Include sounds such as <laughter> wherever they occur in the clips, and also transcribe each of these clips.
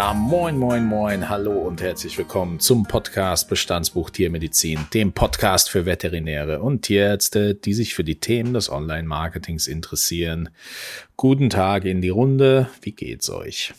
Ja, moin, moin, moin, hallo und herzlich willkommen zum Podcast Bestandsbuch Tiermedizin, dem Podcast für Veterinäre und Tierärzte, die sich für die Themen des Online-Marketings interessieren. Guten Tag in die Runde, wie geht's euch?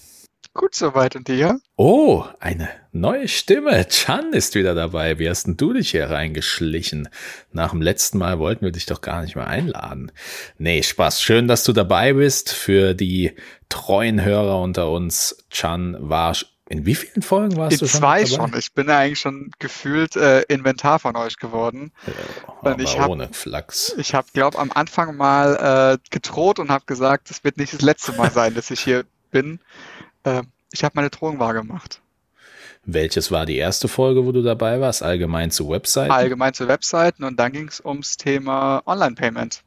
Gut soweit und dir? Oh, eine neue Stimme. Chan ist wieder dabei. Wie hast denn du dich hier reingeschlichen? Nach dem letzten Mal wollten wir dich doch gar nicht mehr einladen. Nee, Spaß. Schön, dass du dabei bist. Für die treuen Hörer unter uns, Chan war in wie vielen Folgen warst in du schon? In zwei schon. Ich bin eigentlich schon gefühlt äh, Inventar von euch geworden. Ja, und ich hab, ohne Flachs. Ich habe, glaube am Anfang mal äh, gedroht und habe gesagt, es wird nicht das letzte Mal sein, dass ich hier bin. Äh, ich habe meine Drohung wahrgemacht. Welches war die erste Folge, wo du dabei warst? Allgemein zu Webseiten? Allgemein zu Webseiten und dann ging es ums Thema Online-Payment.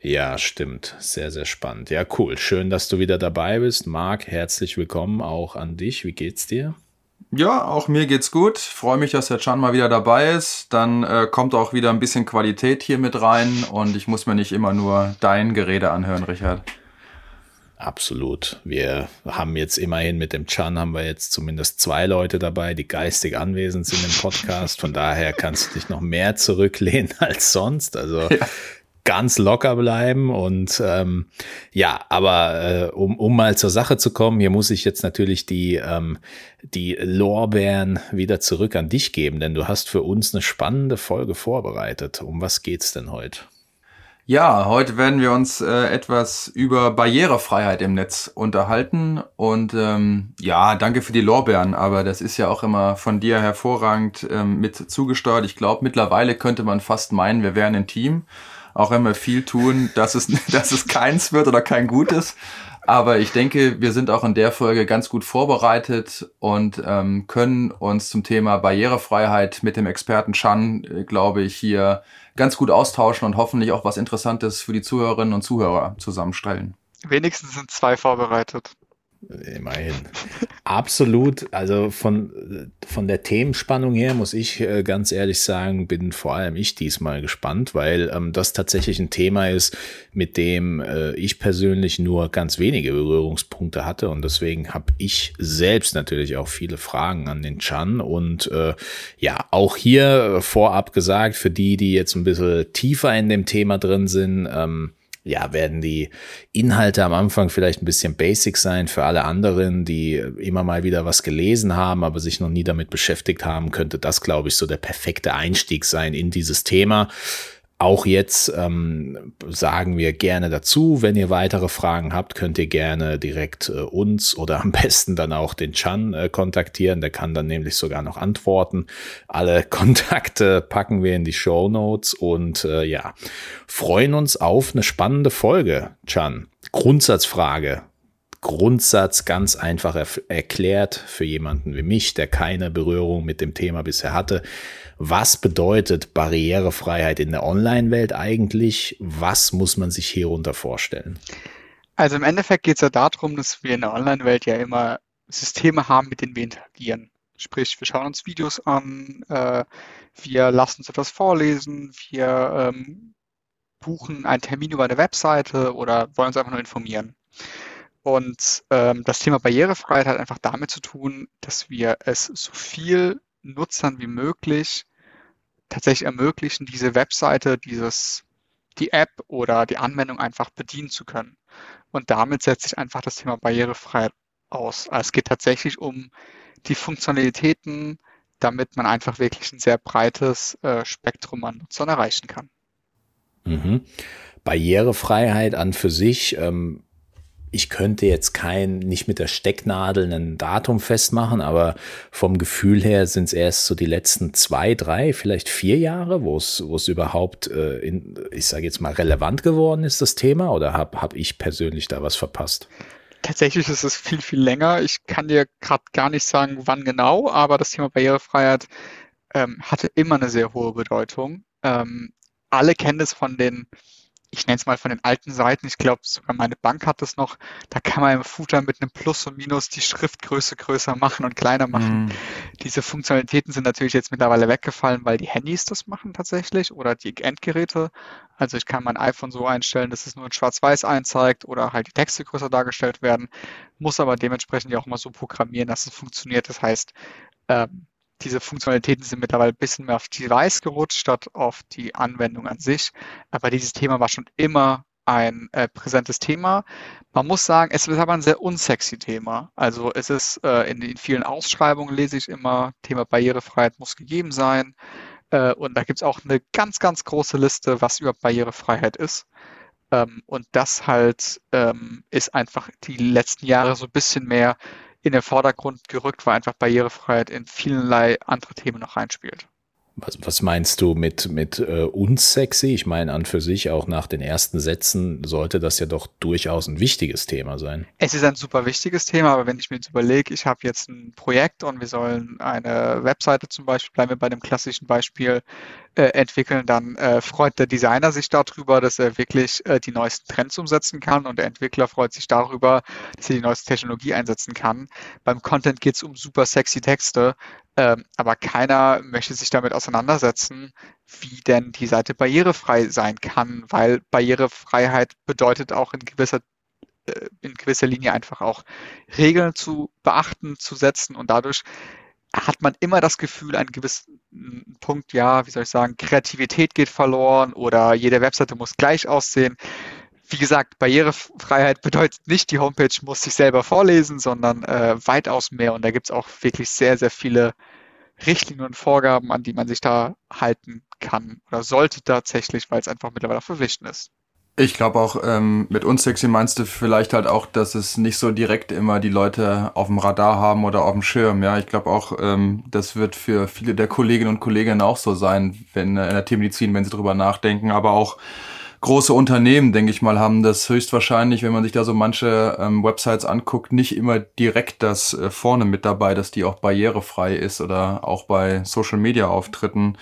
Ja, stimmt. Sehr, sehr spannend. Ja, cool. Schön, dass du wieder dabei bist. Marc, herzlich willkommen auch an dich. Wie geht's dir? Ja, auch mir geht's gut. Freue mich, dass der Chan mal wieder dabei ist. Dann äh, kommt auch wieder ein bisschen Qualität hier mit rein und ich muss mir nicht immer nur dein Gerede anhören, Richard. Absolut. Wir haben jetzt immerhin mit dem Chan haben wir jetzt zumindest zwei Leute dabei, die geistig anwesend sind im Podcast. Von daher kannst du dich noch mehr zurücklehnen <laughs> als sonst. Also ja. ganz locker bleiben und ähm, ja, aber äh, um, um mal zur Sache zu kommen, hier muss ich jetzt natürlich die ähm, die Lorbeeren wieder zurück an dich geben, denn du hast für uns eine spannende Folge vorbereitet. Um was geht's denn heute? Ja, heute werden wir uns äh, etwas über Barrierefreiheit im Netz unterhalten. Und ähm, ja, danke für die Lorbeeren, aber das ist ja auch immer von dir hervorragend ähm, mit zugesteuert. Ich glaube, mittlerweile könnte man fast meinen, wir wären ein Team, auch wenn wir viel tun, dass es, <laughs> dass es keins wird oder kein Gutes. Aber ich denke, wir sind auch in der Folge ganz gut vorbereitet und ähm, können uns zum Thema Barrierefreiheit mit dem Experten Chan, äh, glaube ich, hier ganz gut austauschen und hoffentlich auch was Interessantes für die Zuhörerinnen und Zuhörer zusammenstellen. Wenigstens sind zwei vorbereitet. Immerhin. Absolut. Also von, von der Themenspannung her muss ich äh, ganz ehrlich sagen, bin vor allem ich diesmal gespannt, weil ähm, das tatsächlich ein Thema ist, mit dem äh, ich persönlich nur ganz wenige Berührungspunkte hatte und deswegen habe ich selbst natürlich auch viele Fragen an den Chan und äh, ja, auch hier vorab gesagt, für die, die jetzt ein bisschen tiefer in dem Thema drin sind, ähm, ja, werden die Inhalte am Anfang vielleicht ein bisschen basic sein für alle anderen, die immer mal wieder was gelesen haben, aber sich noch nie damit beschäftigt haben, könnte das, glaube ich, so der perfekte Einstieg sein in dieses Thema. Auch jetzt ähm, sagen wir gerne dazu, wenn ihr weitere Fragen habt, könnt ihr gerne direkt äh, uns oder am <laughs> besten dann auch den Chan äh, kontaktieren. Der kann dann nämlich sogar noch antworten. Alle <laughs> Kontakte packen wir in die Show Notes und äh, ja, freuen uns auf eine spannende Folge, Chan. Grundsatzfrage. Grundsatz ganz einfach er erklärt für jemanden wie mich, der keine Berührung mit dem Thema bisher hatte. Was bedeutet Barrierefreiheit in der Online-Welt eigentlich? Was muss man sich hierunter vorstellen? Also im Endeffekt geht es ja darum, dass wir in der Online-Welt ja immer Systeme haben, mit denen wir interagieren. Sprich, wir schauen uns Videos an, äh, wir lassen uns etwas vorlesen, wir ähm, buchen einen Termin über eine Webseite oder wollen uns einfach nur informieren. Und ähm, das Thema Barrierefreiheit hat einfach damit zu tun, dass wir es so viel Nutzern wie möglich tatsächlich ermöglichen, diese Webseite, dieses, die App oder die Anwendung einfach bedienen zu können. Und damit setzt sich einfach das Thema Barrierefreiheit aus. Also es geht tatsächlich um die Funktionalitäten, damit man einfach wirklich ein sehr breites äh, Spektrum an Nutzern erreichen kann. Mhm. Barrierefreiheit an für sich ähm, ich könnte jetzt kein, nicht mit der Stecknadel ein Datum festmachen, aber vom Gefühl her sind es erst so die letzten zwei, drei, vielleicht vier Jahre, wo es, wo es überhaupt, äh, in, ich sage jetzt mal, relevant geworden ist, das Thema, oder habe hab ich persönlich da was verpasst? Tatsächlich ist es viel, viel länger. Ich kann dir gerade gar nicht sagen, wann genau, aber das Thema Barrierefreiheit ähm, hatte immer eine sehr hohe Bedeutung. Ähm, alle kennen es von den ich nenne es mal von den alten Seiten, ich glaube sogar meine Bank hat das noch, da kann man im Footer mit einem Plus und Minus die Schriftgröße größer machen und kleiner machen. Mm. Diese Funktionalitäten sind natürlich jetzt mittlerweile weggefallen, weil die Handys das machen tatsächlich oder die Endgeräte. Also ich kann mein iPhone so einstellen, dass es nur in Schwarz-Weiß einzeigt oder halt die Texte größer dargestellt werden, muss aber dementsprechend ja auch mal so programmieren, dass es funktioniert. Das heißt, ähm, diese Funktionalitäten sind mittlerweile ein bisschen mehr auf Device gerutscht, statt auf die Anwendung an sich. Aber dieses Thema war schon immer ein äh, präsentes Thema. Man muss sagen, es ist aber ein sehr unsexy Thema. Also es ist äh, in, in vielen Ausschreibungen lese ich immer, Thema Barrierefreiheit muss gegeben sein. Äh, und da gibt es auch eine ganz, ganz große Liste, was über Barrierefreiheit ist. Ähm, und das halt ähm, ist einfach die letzten Jahre so ein bisschen mehr in den Vordergrund gerückt, weil einfach Barrierefreiheit in vielerlei andere Themen noch reinspielt. Was, was meinst du mit, mit äh, unsexy? Ich meine, an für sich auch nach den ersten Sätzen sollte das ja doch durchaus ein wichtiges Thema sein. Es ist ein super wichtiges Thema, aber wenn ich mir jetzt überlege, ich habe jetzt ein Projekt und wir sollen eine Webseite zum Beispiel, bleiben wir bei dem klassischen Beispiel, äh, entwickeln, dann äh, freut der Designer sich darüber, dass er wirklich äh, die neuesten Trends umsetzen kann und der Entwickler freut sich darüber, dass er die neueste Technologie einsetzen kann. Beim Content geht es um super sexy Texte, ähm, aber keiner möchte sich damit auseinandersetzen, wie denn die Seite barrierefrei sein kann, weil Barrierefreiheit bedeutet auch in gewisser äh, in gewisser Linie einfach auch Regeln zu beachten, zu setzen und dadurch hat man immer das Gefühl, einen gewissen Punkt, ja, wie soll ich sagen, Kreativität geht verloren oder jede Webseite muss gleich aussehen. Wie gesagt, Barrierefreiheit bedeutet nicht, die Homepage muss sich selber vorlesen, sondern äh, weitaus mehr. Und da gibt es auch wirklich sehr, sehr viele Richtlinien und Vorgaben, an die man sich da halten kann oder sollte tatsächlich, weil es einfach mittlerweile verpflichtend ist. Ich glaube auch, ähm, mit unsexy meinst du vielleicht halt auch, dass es nicht so direkt immer die Leute auf dem Radar haben oder auf dem Schirm. Ja, ich glaube auch, ähm, das wird für viele der Kolleginnen und Kollegen auch so sein, wenn äh, in der Tiermedizin, wenn sie drüber nachdenken, aber auch große Unternehmen, denke ich mal, haben das höchstwahrscheinlich, wenn man sich da so manche ähm, Websites anguckt, nicht immer direkt das äh, vorne mit dabei, dass die auch barrierefrei ist oder auch bei Social Media Auftritten.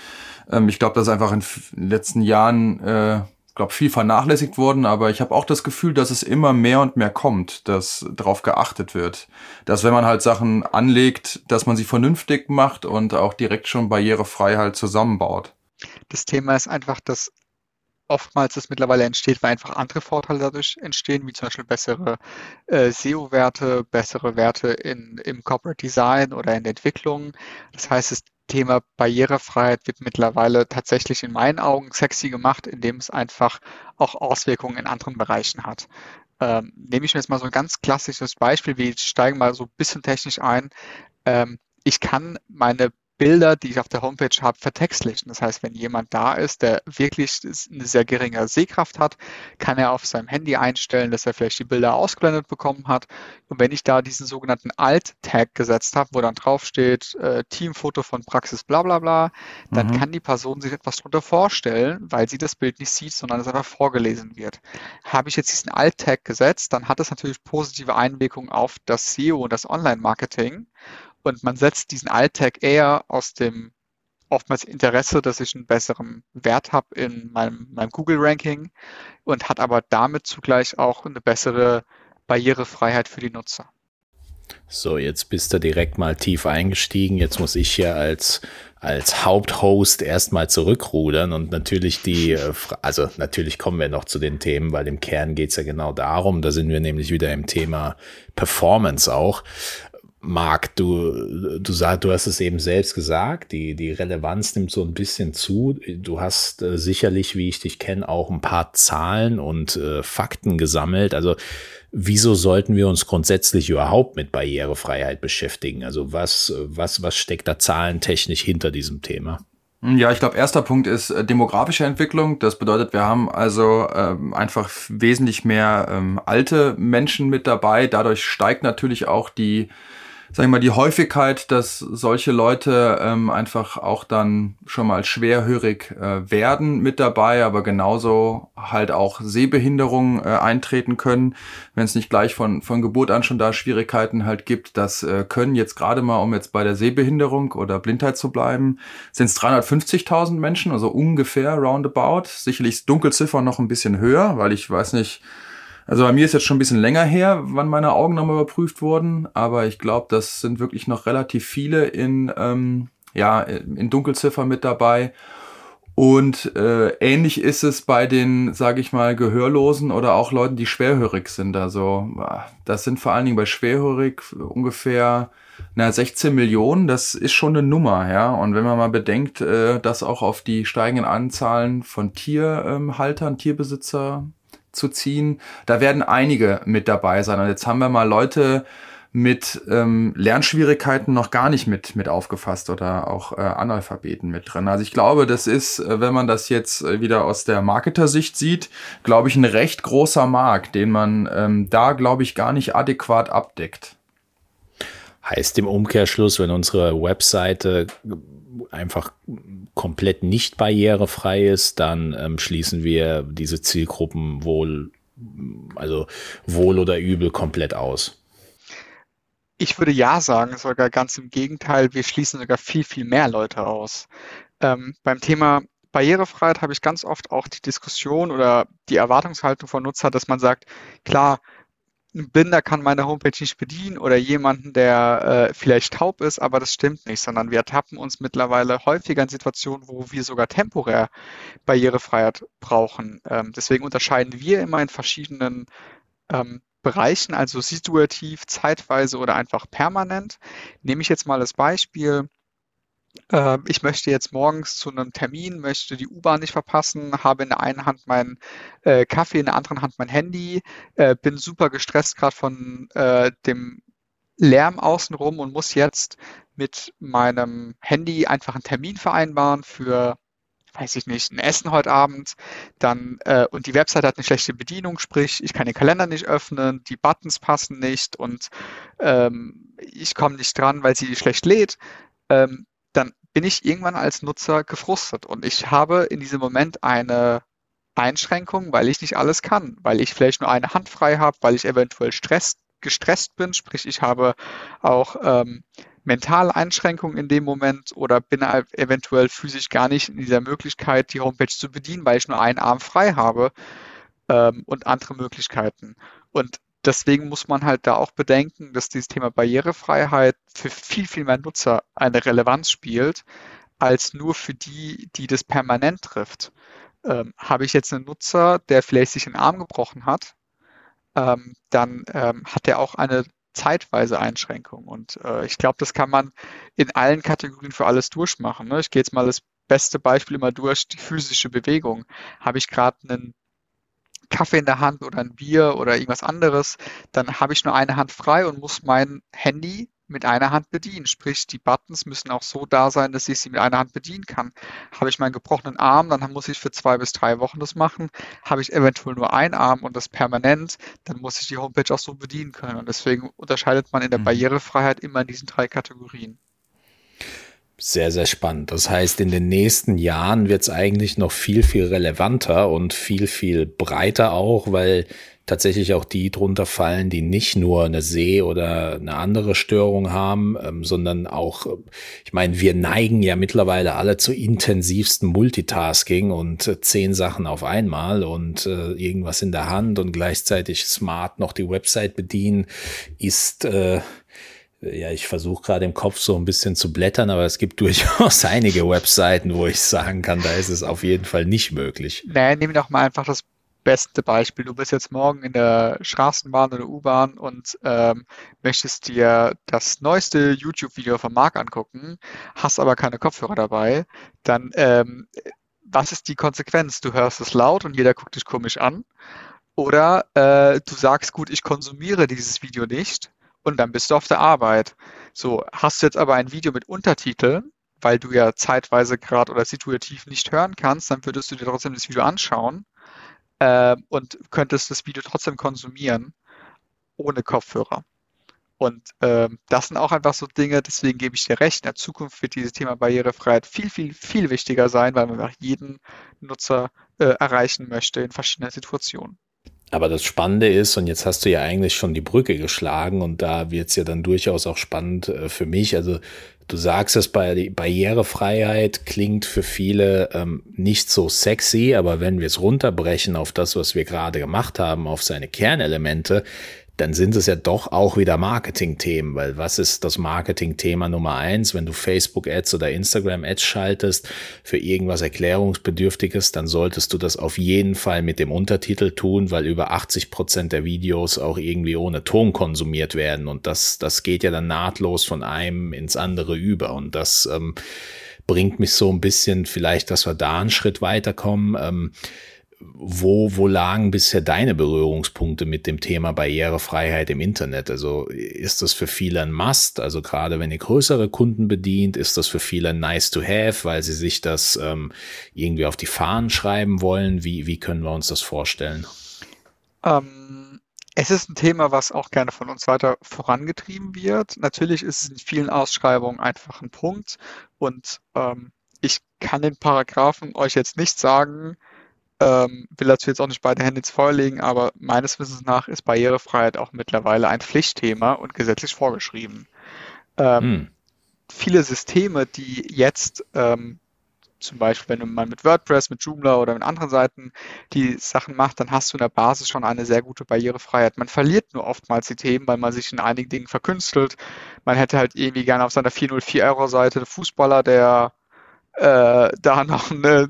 Ähm, ich glaube, das ist einfach in den letzten Jahren äh, glaube, viel vernachlässigt worden, aber ich habe auch das Gefühl, dass es immer mehr und mehr kommt, dass darauf geachtet wird. Dass wenn man halt Sachen anlegt, dass man sie vernünftig macht und auch direkt schon barrierefrei halt zusammenbaut. Das Thema ist einfach, dass oftmals das mittlerweile entsteht, weil einfach andere Vorteile dadurch entstehen, wie zum Beispiel bessere äh, SEO-Werte, bessere Werte in, im Corporate Design oder in der Entwicklung. Das heißt, es Thema Barrierefreiheit wird mittlerweile tatsächlich in meinen Augen sexy gemacht, indem es einfach auch Auswirkungen in anderen Bereichen hat. Ähm, nehme ich mir jetzt mal so ein ganz klassisches Beispiel, wir steigen mal so ein bisschen technisch ein. Ähm, ich kann meine Bilder, die ich auf der Homepage habe, vertextlichen. Das heißt, wenn jemand da ist, der wirklich eine sehr geringe Sehkraft hat, kann er auf seinem Handy einstellen, dass er vielleicht die Bilder ausgeblendet bekommen hat. Und wenn ich da diesen sogenannten Alt-Tag gesetzt habe, wo dann draufsteht, äh, Teamfoto von Praxis bla bla bla, dann mhm. kann die Person sich etwas darunter vorstellen, weil sie das Bild nicht sieht, sondern es einfach vorgelesen wird. Habe ich jetzt diesen Alt-Tag gesetzt, dann hat das natürlich positive Einwirkungen auf das SEO und das Online-Marketing und man setzt diesen Alt-Tag eher aus dem oftmals Interesse, dass ich einen besseren Wert habe in meinem, meinem Google-Ranking und hat aber damit zugleich auch eine bessere Barrierefreiheit für die Nutzer. So, jetzt bist du direkt mal tief eingestiegen. Jetzt muss ich hier als, als Haupthost erstmal zurückrudern und natürlich die, äh, also natürlich kommen wir noch zu den Themen, weil im Kern geht es ja genau darum. Da sind wir nämlich wieder im Thema Performance auch. Marc, du, du, sag, du hast es eben selbst gesagt, die, die Relevanz nimmt so ein bisschen zu. Du hast äh, sicherlich, wie ich dich kenne, auch ein paar Zahlen und äh, Fakten gesammelt. Also wieso sollten wir uns grundsätzlich überhaupt mit Barrierefreiheit beschäftigen? Also was, was, was steckt da zahlentechnisch hinter diesem Thema? Ja, ich glaube, erster Punkt ist äh, demografische Entwicklung. Das bedeutet, wir haben also ähm, einfach wesentlich mehr ähm, alte Menschen mit dabei. Dadurch steigt natürlich auch die sag ich mal, die Häufigkeit, dass solche Leute ähm, einfach auch dann schon mal schwerhörig äh, werden mit dabei, aber genauso halt auch Sehbehinderungen äh, eintreten können, wenn es nicht gleich von, von Geburt an schon da Schwierigkeiten halt gibt. Das äh, können jetzt gerade mal, um jetzt bei der Sehbehinderung oder Blindheit zu bleiben, sind es 350.000 Menschen, also ungefähr roundabout. Sicherlich ist Dunkelziffer noch ein bisschen höher, weil ich weiß nicht, Also bei mir ist jetzt schon ein bisschen länger her, wann meine Augen nochmal überprüft wurden, aber ich glaube, das sind wirklich noch relativ viele in, ähm, ja, in Dunkelziffer mit dabei. Und äh, ähnlich ist es bei den, sage ich mal, Gehörlosen oder auch Leuten, die schwerhörig sind. Also das sind vor allen Dingen bei schwerhörig ungefähr na, 16 Millionen. Das ist schon eine Nummer, ja. Und wenn man mal bedenkt, äh, dass auch auf die steigenden Anzahlen von Tierhaltern, ähm, Tierbesitzer zu ziehen, da werden einige mit dabei sein. Und jetzt haben wir mal Leute mit ähm, Lernschwierigkeiten noch gar nicht mit, mit aufgefasst oder auch äh, Analphabeten mit drin. Also ich glaube, das ist, äh, wenn man das jetzt äh, wieder aus der Marketersicht sieht, glaube ich, ein recht großer Markt, den man ähm, da, glaube ich, gar nicht adäquat abdeckt. Heißt im Umkehrschluss, wenn unsere Webseite einfach komplett nicht barrierefrei ist, dann ähm, schließen wir diese Zielgruppen wohl, also wohl oder übel komplett aus. Ich würde ja sagen, sogar ganz im Gegenteil, wir schließen sogar viel, viel mehr Leute aus. Ähm, beim Thema Barrierefreiheit habe ich ganz oft auch die Diskussion oder die Erwartungshaltung von Nutzer, dass man sagt, klar, ein Blinder kann meine Homepage nicht bedienen oder jemanden, der äh, vielleicht taub ist, aber das stimmt nicht, sondern wir ertappen uns mittlerweile häufiger in Situationen, wo wir sogar temporär Barrierefreiheit brauchen. Ähm, deswegen unterscheiden wir immer in verschiedenen ähm, Bereichen, also situativ, zeitweise oder einfach permanent. Nehme ich jetzt mal das Beispiel, äh, ich möchte jetzt morgens zu einem Termin, möchte die U-Bahn nicht verpassen, habe in der einen Hand meinen äh, Kaffee, in der anderen Hand mein Handy, äh, bin super gestresst gerade von äh, dem Lärm außenrum und muss jetzt mit meinem Handy einfach einen Termin vereinbaren für weiß ich nicht, ein Essen heute Abend, dann äh, und die Website hat eine schlechte Bedienung, sprich, ich kann den Kalender nicht öffnen, die Buttons passen nicht und ähm, ich komme nicht dran, weil sie schlecht lädt, ähm, dann bin ich irgendwann als Nutzer gefrustet und ich habe in diesem Moment eine Einschränkung, weil ich nicht alles kann, weil ich vielleicht nur eine Hand frei habe, weil ich eventuell Stress, gestresst bin, sprich ich habe auch ähm, mentale Einschränkungen in dem Moment oder bin eventuell physisch gar nicht in dieser Möglichkeit, die Homepage zu bedienen, weil ich nur einen Arm frei habe ähm, und andere Möglichkeiten. Und deswegen muss man halt da auch bedenken, dass dieses Thema Barrierefreiheit für viel, viel mehr Nutzer eine Relevanz spielt, als nur für die, die das permanent trifft. Ähm, habe ich jetzt einen Nutzer, der vielleicht sich einen Arm gebrochen hat, ähm, dann ähm, hat er auch eine zeitweise Einschränkung. Und äh, ich glaube, das kann man in allen Kategorien für alles durchmachen. Ne? Ich gehe jetzt mal das beste Beispiel immer durch, die physische Bewegung. Habe ich gerade einen Kaffee in der Hand oder ein Bier oder irgendwas anderes, dann habe ich nur eine Hand frei und muss mein Handy mit einer Hand bedienen. Sprich, die Buttons müssen auch so da sein, dass ich sie mit einer Hand bedienen kann. Habe ich meinen gebrochenen Arm, dann muss ich für zwei bis drei Wochen das machen. Habe ich eventuell nur einen Arm und das permanent, dann muss ich die Homepage auch so bedienen können. Und deswegen unterscheidet man in der mhm. Barrierefreiheit immer in diesen drei Kategorien. Sehr, sehr spannend. Das heißt, in den nächsten Jahren wird es eigentlich noch viel, viel relevanter und viel, viel breiter auch, weil tatsächlich auch die drunter fallen, die nicht nur eine Seh- oder eine andere Störung haben, ähm, sondern auch, ich meine, wir neigen ja mittlerweile alle zu intensivsten Multitasking und äh, zehn Sachen auf einmal und äh, irgendwas in der Hand und gleichzeitig smart noch die Website bedienen, ist äh, ja, ich versuche gerade im Kopf so ein bisschen zu blättern, aber es gibt <laughs> durchaus einige Webseiten, wo ich sagen kann, da ist es auf jeden Fall nicht möglich. Nee, nehmen doch mal einfach das beste Beispiel. Du bist jetzt morgen in der Straßenbahn oder U-Bahn und ähm, möchtest dir das neueste YouTube-Video von Marc angucken, hast aber keine Kopfhörer dabei, dann ähm, was ist die Konsequenz? Du hörst es laut und jeder guckt dich komisch an. Oder äh, du sagst, gut, ich konsumiere dieses Video nicht und dann bist du auf der Arbeit. So, hast du jetzt aber ein Video mit Untertiteln, weil du ja zeitweise gerade oder situativ nicht hören kannst, dann würdest du dir trotzdem das Video anschauen äh, und könntest das Video trotzdem konsumieren ohne Kopfhörer. Und äh, das sind auch einfach so Dinge, deswegen gebe ich dir recht, in der Zukunft wird dieses Thema Barrierefreiheit viel, viel, viel wichtiger sein, weil man einfach jeden Nutzer äh, erreichen möchte in verschiedenen Situationen. Aber das Spannende ist, und jetzt hast du ja eigentlich schon die Brücke geschlagen, und da wird es ja dann durchaus auch spannend äh, für mich. Also Du sagst es bei Barrierefreiheit klingt für viele ähm, nicht so sexy, aber wenn wir es runterbrechen auf das, was wir gerade gemacht haben, auf seine Kernelemente, dann sind es ja doch auch wieder Marketing-Themen, weil was ist das Marketing-Thema Nummer eins? Wenn du Facebook-Ads oder Instagram-Ads schaltest für irgendwas Erklärungsbedürftiges, dann solltest du das auf jeden Fall mit dem Untertitel tun, weil über 80 Prozent der Videos auch irgendwie ohne Ton konsumiert werden und das, das geht ja dann nahtlos von einem ins andere über und das ähm, bringt mich so ein bisschen vielleicht, dass wir da einen Schritt weiterkommen. Ähm, wo, wo lagen bisher deine Berührungspunkte mit dem Thema Barrierefreiheit im Internet? Also ist das für viele ein Must? Also gerade wenn ihr größere Kunden bedient, ist das für viele nice to have, weil sie sich das ähm, irgendwie auf die Fahnen schreiben wollen? Wie, wie können wir uns das vorstellen? Ähm, es ist ein Thema, was auch gerne von uns weiter vorangetrieben wird. Natürlich ist es in vielen Ausschreibungen einfach ein Punkt und ähm, ich kann den Paragraphen euch jetzt nicht sagen, ähm, will dazu jetzt auch nicht beide Hände ins Feuer legen, aber meines Wissens nach ist Barrierefreiheit auch mittlerweile ein Pflichtthema und gesetzlich vorgeschrieben. Ähm, hm. Viele Systeme, die jetzt ähm, zum Beispiel, wenn mal mit WordPress, mit Joomla oder mit anderen Seiten die Sachen machst, dann hast du in der Basis schon eine sehr gute Barrierefreiheit. Man verliert nur oftmals die Themen, weil man sich in einigen Dingen verkünstelt. Man hätte halt irgendwie gerne auf seiner 404-Euro-Seite Fußballer, der äh, da noch eine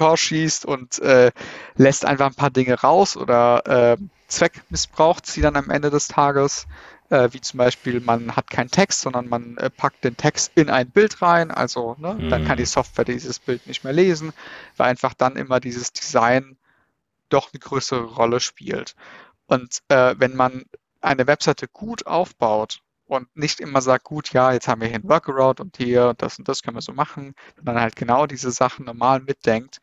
Tor schießt und äh, lässt einfach ein paar Dinge raus oder äh, Zweck missbraucht sie dann am Ende des Tages, äh, wie zum Beispiel man hat keinen Text, sondern man äh, packt den Text in ein Bild rein, also ne, mhm. dann kann die Software dieses Bild nicht mehr lesen, weil einfach dann immer dieses Design doch eine größere Rolle spielt. Und äh, wenn man eine Webseite gut aufbaut und nicht immer sagt, gut, ja, jetzt haben wir hier ein Workaround und hier das und das können wir so machen, sondern halt genau diese Sachen normal mitdenkt,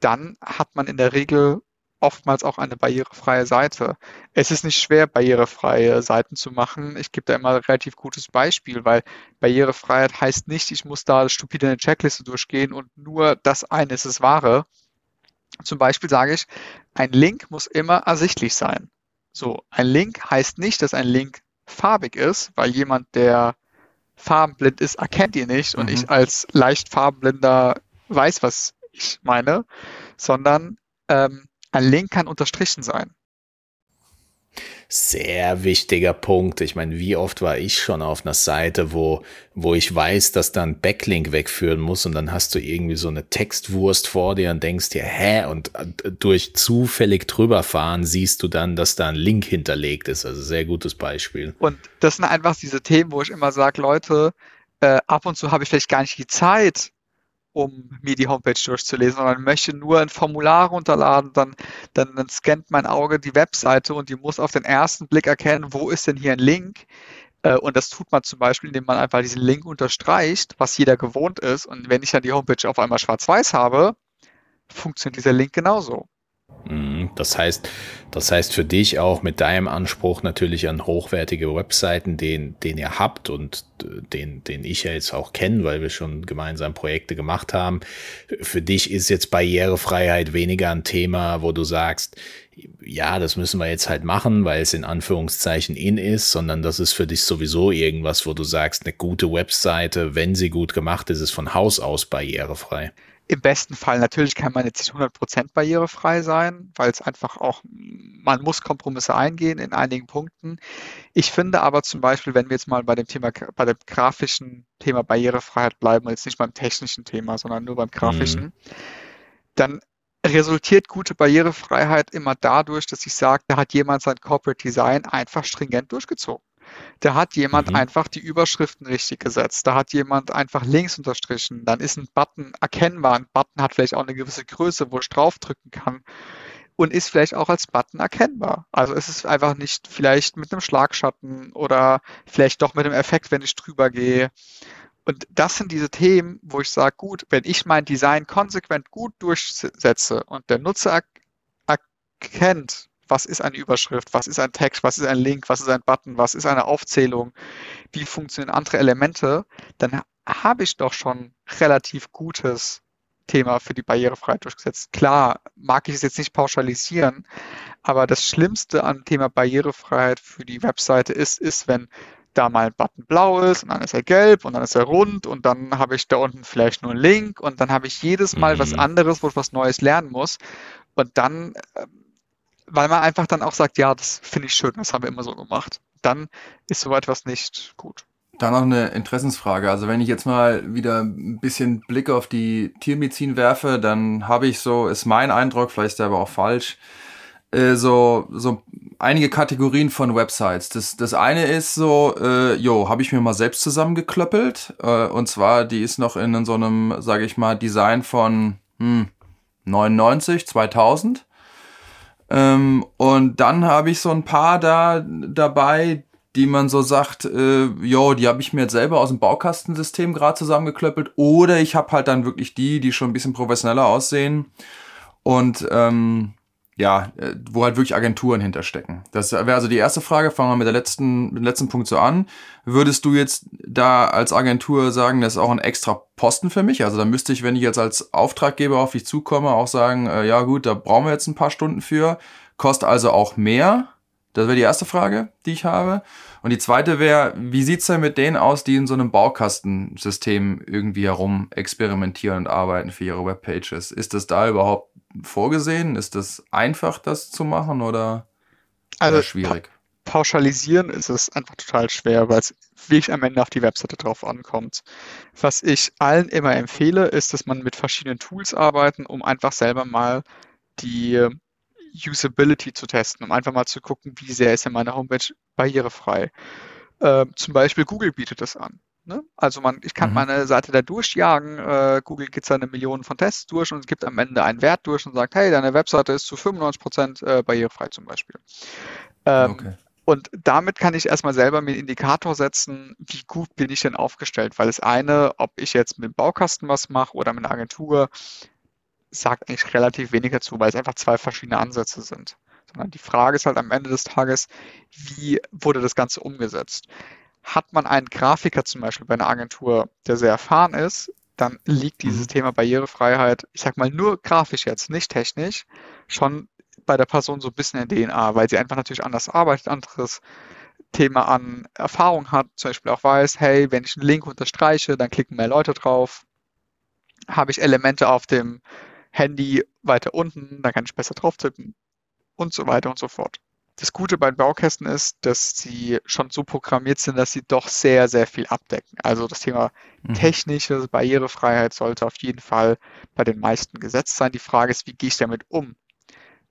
dann hat man in der Regel oftmals auch eine barrierefreie Seite. Es ist nicht schwer, barrierefreie Seiten zu machen. Ich gebe da immer ein relativ gutes Beispiel, weil Barrierefreiheit heißt nicht, ich muss da stupide eine Checkliste durchgehen und nur das eine ist das Wahre. Zum Beispiel sage ich, ein Link muss immer ersichtlich sein. So, ein Link heißt nicht, dass ein Link farbig ist, weil jemand, der farbenblind ist, erkennt ihn nicht und mhm. ich als leicht farbenblinder weiß, was ich meine, sondern ähm, ein Link kann unterstrichen sein. Sehr wichtiger Punkt. Ich meine, wie oft war ich schon auf einer Seite, wo, wo ich weiß, dass da ein Backlink wegführen muss und dann hast du irgendwie so eine Textwurst vor dir und denkst dir, hä? Und äh, durch zufällig drüberfahren siehst du dann, dass da ein Link hinterlegt ist. Also sehr gutes Beispiel. Und das sind einfach diese Themen, wo ich immer sage, Leute, äh, ab und zu habe ich vielleicht gar nicht die Zeit, um mir die Homepage durchzulesen, sondern möchte nur ein Formular runterladen, dann, dann, dann scannt mein Auge die Webseite und die muss auf den ersten Blick erkennen, wo ist denn hier ein Link. Äh, und das tut man zum Beispiel, indem man einfach diesen Link unterstreicht, was jeder gewohnt ist. Und wenn ich dann die Homepage auf einmal schwarz-weiß habe, funktioniert dieser Link genauso. Mhm. Das heißt, das heißt für dich auch mit deinem Anspruch natürlich an hochwertige Webseiten, den, den ihr habt und den, den ich ja jetzt auch kenne, weil wir schon gemeinsam Projekte gemacht haben. Für dich ist jetzt Barrierefreiheit weniger ein Thema, wo du sagst, ja, das müssen wir jetzt halt machen, weil es in Anführungszeichen in ist, sondern das ist für dich sowieso irgendwas, wo du sagst, eine gute Webseite, wenn sie gut gemacht ist, ist von Haus aus barrierefrei. Im besten Fall natürlich kann man jetzt nicht 100% barrierefrei sein, weil es einfach auch, man muss Kompromisse eingehen in einigen Punkten. Ich finde aber zum Beispiel, wenn wir jetzt mal bei dem Thema, bei dem grafischen Thema Barrierefreiheit bleiben, jetzt nicht beim technischen Thema, sondern nur beim grafischen, mhm. dann resultiert gute Barrierefreiheit immer dadurch, dass ich sage, da hat jemand sein Corporate Design einfach stringent durchgezogen. Da hat jemand mhm. einfach die Überschriften richtig gesetzt. Da hat jemand einfach links unterstrichen. Dann ist ein Button erkennbar. Ein Button hat vielleicht auch eine gewisse Größe, wo ich draufdrücken kann und ist vielleicht auch als Button erkennbar. Also es ist einfach nicht vielleicht mit einem Schlagschatten oder vielleicht doch mit einem Effekt, wenn ich drüber gehe. Und das sind diese Themen, wo ich sage, gut, wenn ich mein Design konsequent gut durchsetze und der Nutzer erkennt, was ist eine Überschrift, was ist ein Text, was ist ein Link, was ist ein Button, was ist eine Aufzählung, wie funktionieren andere Elemente, dann habe ich doch schon relativ gutes Thema für die Barrierefreiheit durchgesetzt. Klar, mag ich es jetzt nicht pauschalisieren, aber das Schlimmste am Thema Barrierefreiheit für die Webseite ist, ist, wenn da mal ein Button blau ist und dann ist er gelb und dann ist er rund und dann habe ich da unten vielleicht nur einen Link und dann habe ich jedes Mal was Mhm. anderes, wo ich was Neues lernen muss. Und dann, äh, weil man einfach dann auch sagt, ja, das finde ich schön, das haben wir immer so gemacht. Dann ist so etwas nicht gut. Da noch eine Interessensfrage. Also wenn ich jetzt mal wieder ein bisschen Blick auf die Tiermedizin werfe, dann habe ich so, ist mein Eindruck, vielleicht ist der aber auch falsch, äh, so, so einige Kategorien von Websites. Das, das eine ist so, äh, jo, habe ich mir mal selbst zusammengeklöppelt. Äh, und zwar, die ist noch in so einem, sage ich mal, Design von hm, 99, 2000. Ähm, und dann habe ich so ein paar da dabei, die man so sagt, äh, jo, die habe ich mir jetzt selber aus dem Baukastensystem gerade zusammengeklöppelt. Oder ich habe halt dann wirklich die, die schon ein bisschen professioneller aussehen. Und ähm, ja, äh, wo halt wirklich Agenturen hinterstecken. Das wäre also die erste Frage. Fangen wir mit der letzten, mit dem letzten Punkt so an. Würdest du jetzt da als Agentur sagen, das ist auch ein extra Posten für mich? Also da müsste ich, wenn ich jetzt als Auftraggeber auf dich zukomme, auch sagen, äh, ja gut, da brauchen wir jetzt ein paar Stunden für. Kostet also auch mehr. Das wäre die erste Frage, die ich habe. Und die zweite wäre, wie sieht's denn mit denen aus, die in so einem Baukastensystem irgendwie herum experimentieren und arbeiten für ihre Webpages? Ist das da überhaupt vorgesehen? Ist das einfach, das zu machen oder Also eher schwierig? Pauschalisieren ist es einfach total schwer, weil es wirklich am Ende auf die Webseite drauf ankommt. Was ich allen immer empfehle, ist, dass man mit verschiedenen Tools arbeiten, um einfach selber mal die Usability zu testen, um einfach mal zu gucken, wie sehr ist denn meine Homepage barrierefrei. Ähm, zum Beispiel Google bietet das an. Ne? Also man, ich kann Mhm. meine Seite da durchjagen, äh, Google gibt seine Millionen von Tests durch und es gibt am Ende einen Wert durch und sagt, hey, deine Webseite ist zu 95% äh, barrierefrei zum Beispiel. Ähm, Okay. Und damit kann ich erstmal selber mir einen Indikator setzen, wie gut bin ich denn aufgestellt. Weil das eine, ob ich jetzt mit dem Baukasten was mache oder mit einer Agentur, sagt eigentlich relativ wenig dazu, weil es einfach zwei verschiedene Ansätze sind. Sondern die Frage ist halt am Ende des Tages, wie wurde das Ganze umgesetzt? Hat man einen Grafiker zum Beispiel bei einer Agentur, der sehr erfahren ist, dann liegt dieses Mhm. Thema Barrierefreiheit, ich sag mal nur grafisch jetzt, nicht technisch, schon bei der Person so ein bisschen in DNA, weil sie einfach natürlich anders arbeitet, anderes Thema an Erfahrung hat, zum Beispiel auch weiß, hey, wenn ich einen Link unterstreiche, dann klicken mehr Leute drauf. Habe ich Elemente auf dem Handy weiter unten, dann kann ich besser drauf tippen und so weiter und so fort. Das Gute bei Baukästen ist, dass sie schon so programmiert sind, dass sie doch sehr, sehr viel abdecken. Also das Thema Mhm. technische Barrierefreiheit sollte auf jeden Fall bei den meisten gesetzt sein. Die Frage ist, wie gehe ich damit um?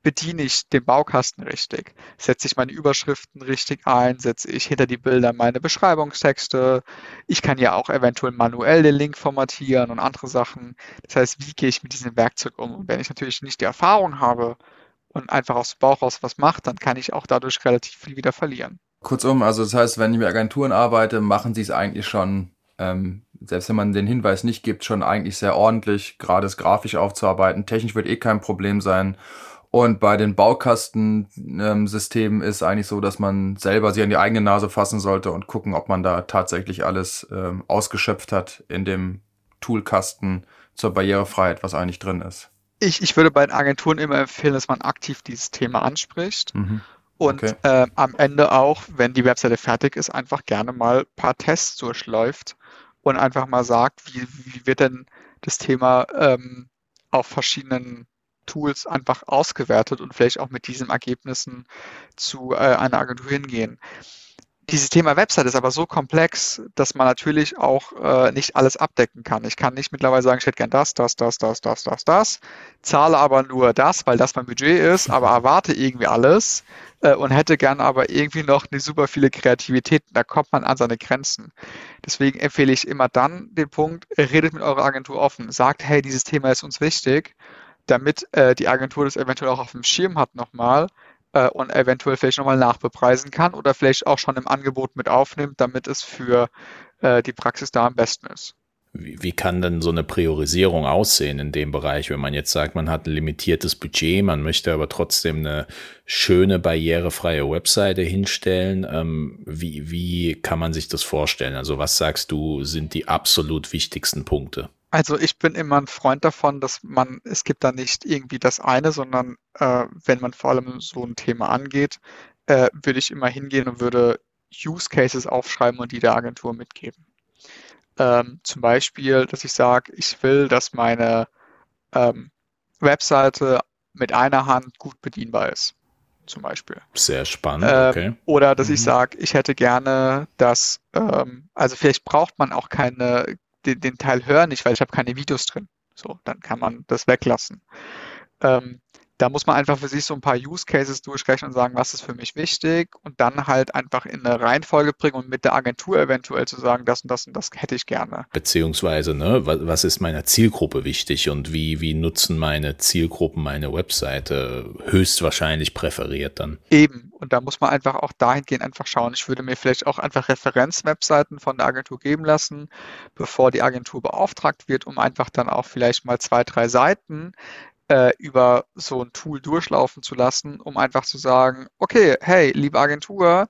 Bediene ich den Baukasten richtig? Setze ich meine Überschriften richtig ein? Setze ich hinter die Bilder meine Beschreibungstexte? Ich kann ja auch eventuell manuell den Link formatieren und andere Sachen. Das heißt, wie gehe ich mit diesem Werkzeug um? Und wenn ich natürlich nicht die Erfahrung habe und einfach aus dem Bauch raus was mache, dann kann ich auch dadurch relativ viel wieder verlieren. Kurzum, also das heißt, wenn ich mit Agenturen arbeite, machen sie es eigentlich schon, ähm, selbst wenn man den Hinweis nicht gibt, schon eigentlich sehr ordentlich, gerade es grafisch aufzuarbeiten. Technisch wird eh kein Problem sein. Und bei den Baukastensystemen ist eigentlich so, dass man selber sich an die eigene Nase fassen sollte und gucken, ob man da tatsächlich alles ähm, ausgeschöpft hat in dem Toolkasten zur Barrierefreiheit, was eigentlich drin ist. Ich, ich würde bei den Agenturen immer empfehlen, dass man aktiv dieses Thema anspricht Mhm. und Okay. äh, am Ende auch, wenn die Webseite fertig ist, einfach gerne mal ein paar Tests durchläuft und einfach mal sagt, wie, wie wird denn das Thema ähm, auf verschiedenen Tools einfach ausgewertet und vielleicht auch mit diesen Ergebnissen zu äh, einer Agentur hingehen. Dieses Thema Website ist aber so komplex, dass man natürlich auch äh, nicht alles abdecken kann. Ich kann nicht mittlerweile sagen, ich hätte gern das, das, das, das, das, das, das, zahle aber nur das, weil das mein Budget ist, aber <laughs> erwarte irgendwie alles äh, und hätte gern aber irgendwie noch eine super viele Kreativität. Da kommt man an seine Grenzen. Deswegen empfehle ich immer dann den Punkt, redet mit eurer Agentur offen, sagt, hey, dieses Thema ist uns wichtig, damit äh, die Agentur das eventuell auch auf dem Schirm hat nochmal äh, und eventuell vielleicht nochmal nachbepreisen kann oder vielleicht auch schon im Angebot mit aufnimmt, damit es für äh, die Praxis da am besten ist. Wie, kann denn so eine Priorisierung aussehen in dem Bereich, wenn man jetzt sagt, man hat ein limitiertes Budget, man möchte aber trotzdem eine schöne, barrierefreie Webseite hinstellen? Ähm, wie, wie kann man sich das vorstellen? Also was sagst du, sind die absolut wichtigsten Punkte? Also ich bin immer ein Freund davon, dass man, es gibt da nicht irgendwie das eine, sondern äh, wenn man vor allem so ein Thema angeht, äh, würde ich immer hingehen und würde Use Cases aufschreiben und die der Agentur mitgeben. Ähm, zum Beispiel, dass ich sage, ich will, dass meine ähm, Webseite mit einer Hand gut bedienbar ist. Zum Beispiel. Sehr spannend, Ähm, okay. oder dass ich Mhm. sage, ich hätte gerne, dass, ähm, also vielleicht braucht man auch keine, den, den Teil hören nicht, weil ich habe keine Videos drin. So, dann kann man das weglassen. Ähm, da muss man einfach für sich so ein paar Use Cases durchrechnen und sagen, was ist für mich wichtig und dann halt einfach in eine Reihenfolge bringen und mit der Agentur eventuell zu sagen, das und das und das hätte ich gerne. Beziehungsweise, ne, was, was ist meiner Zielgruppe wichtig und wie, wie nutzen meine Zielgruppen meine Webseite höchstwahrscheinlich präferiert dann? Eben. Und da muss man einfach auch dahingehend einfach schauen. Ich würde mir vielleicht auch einfach Referenzwebseiten von der Agentur geben lassen, bevor die Agentur beauftragt wird, um einfach dann auch vielleicht mal zwei, drei Seiten äh, über so ein Tool durchlaufen zu lassen, um einfach zu sagen, okay, hey, liebe Agentur,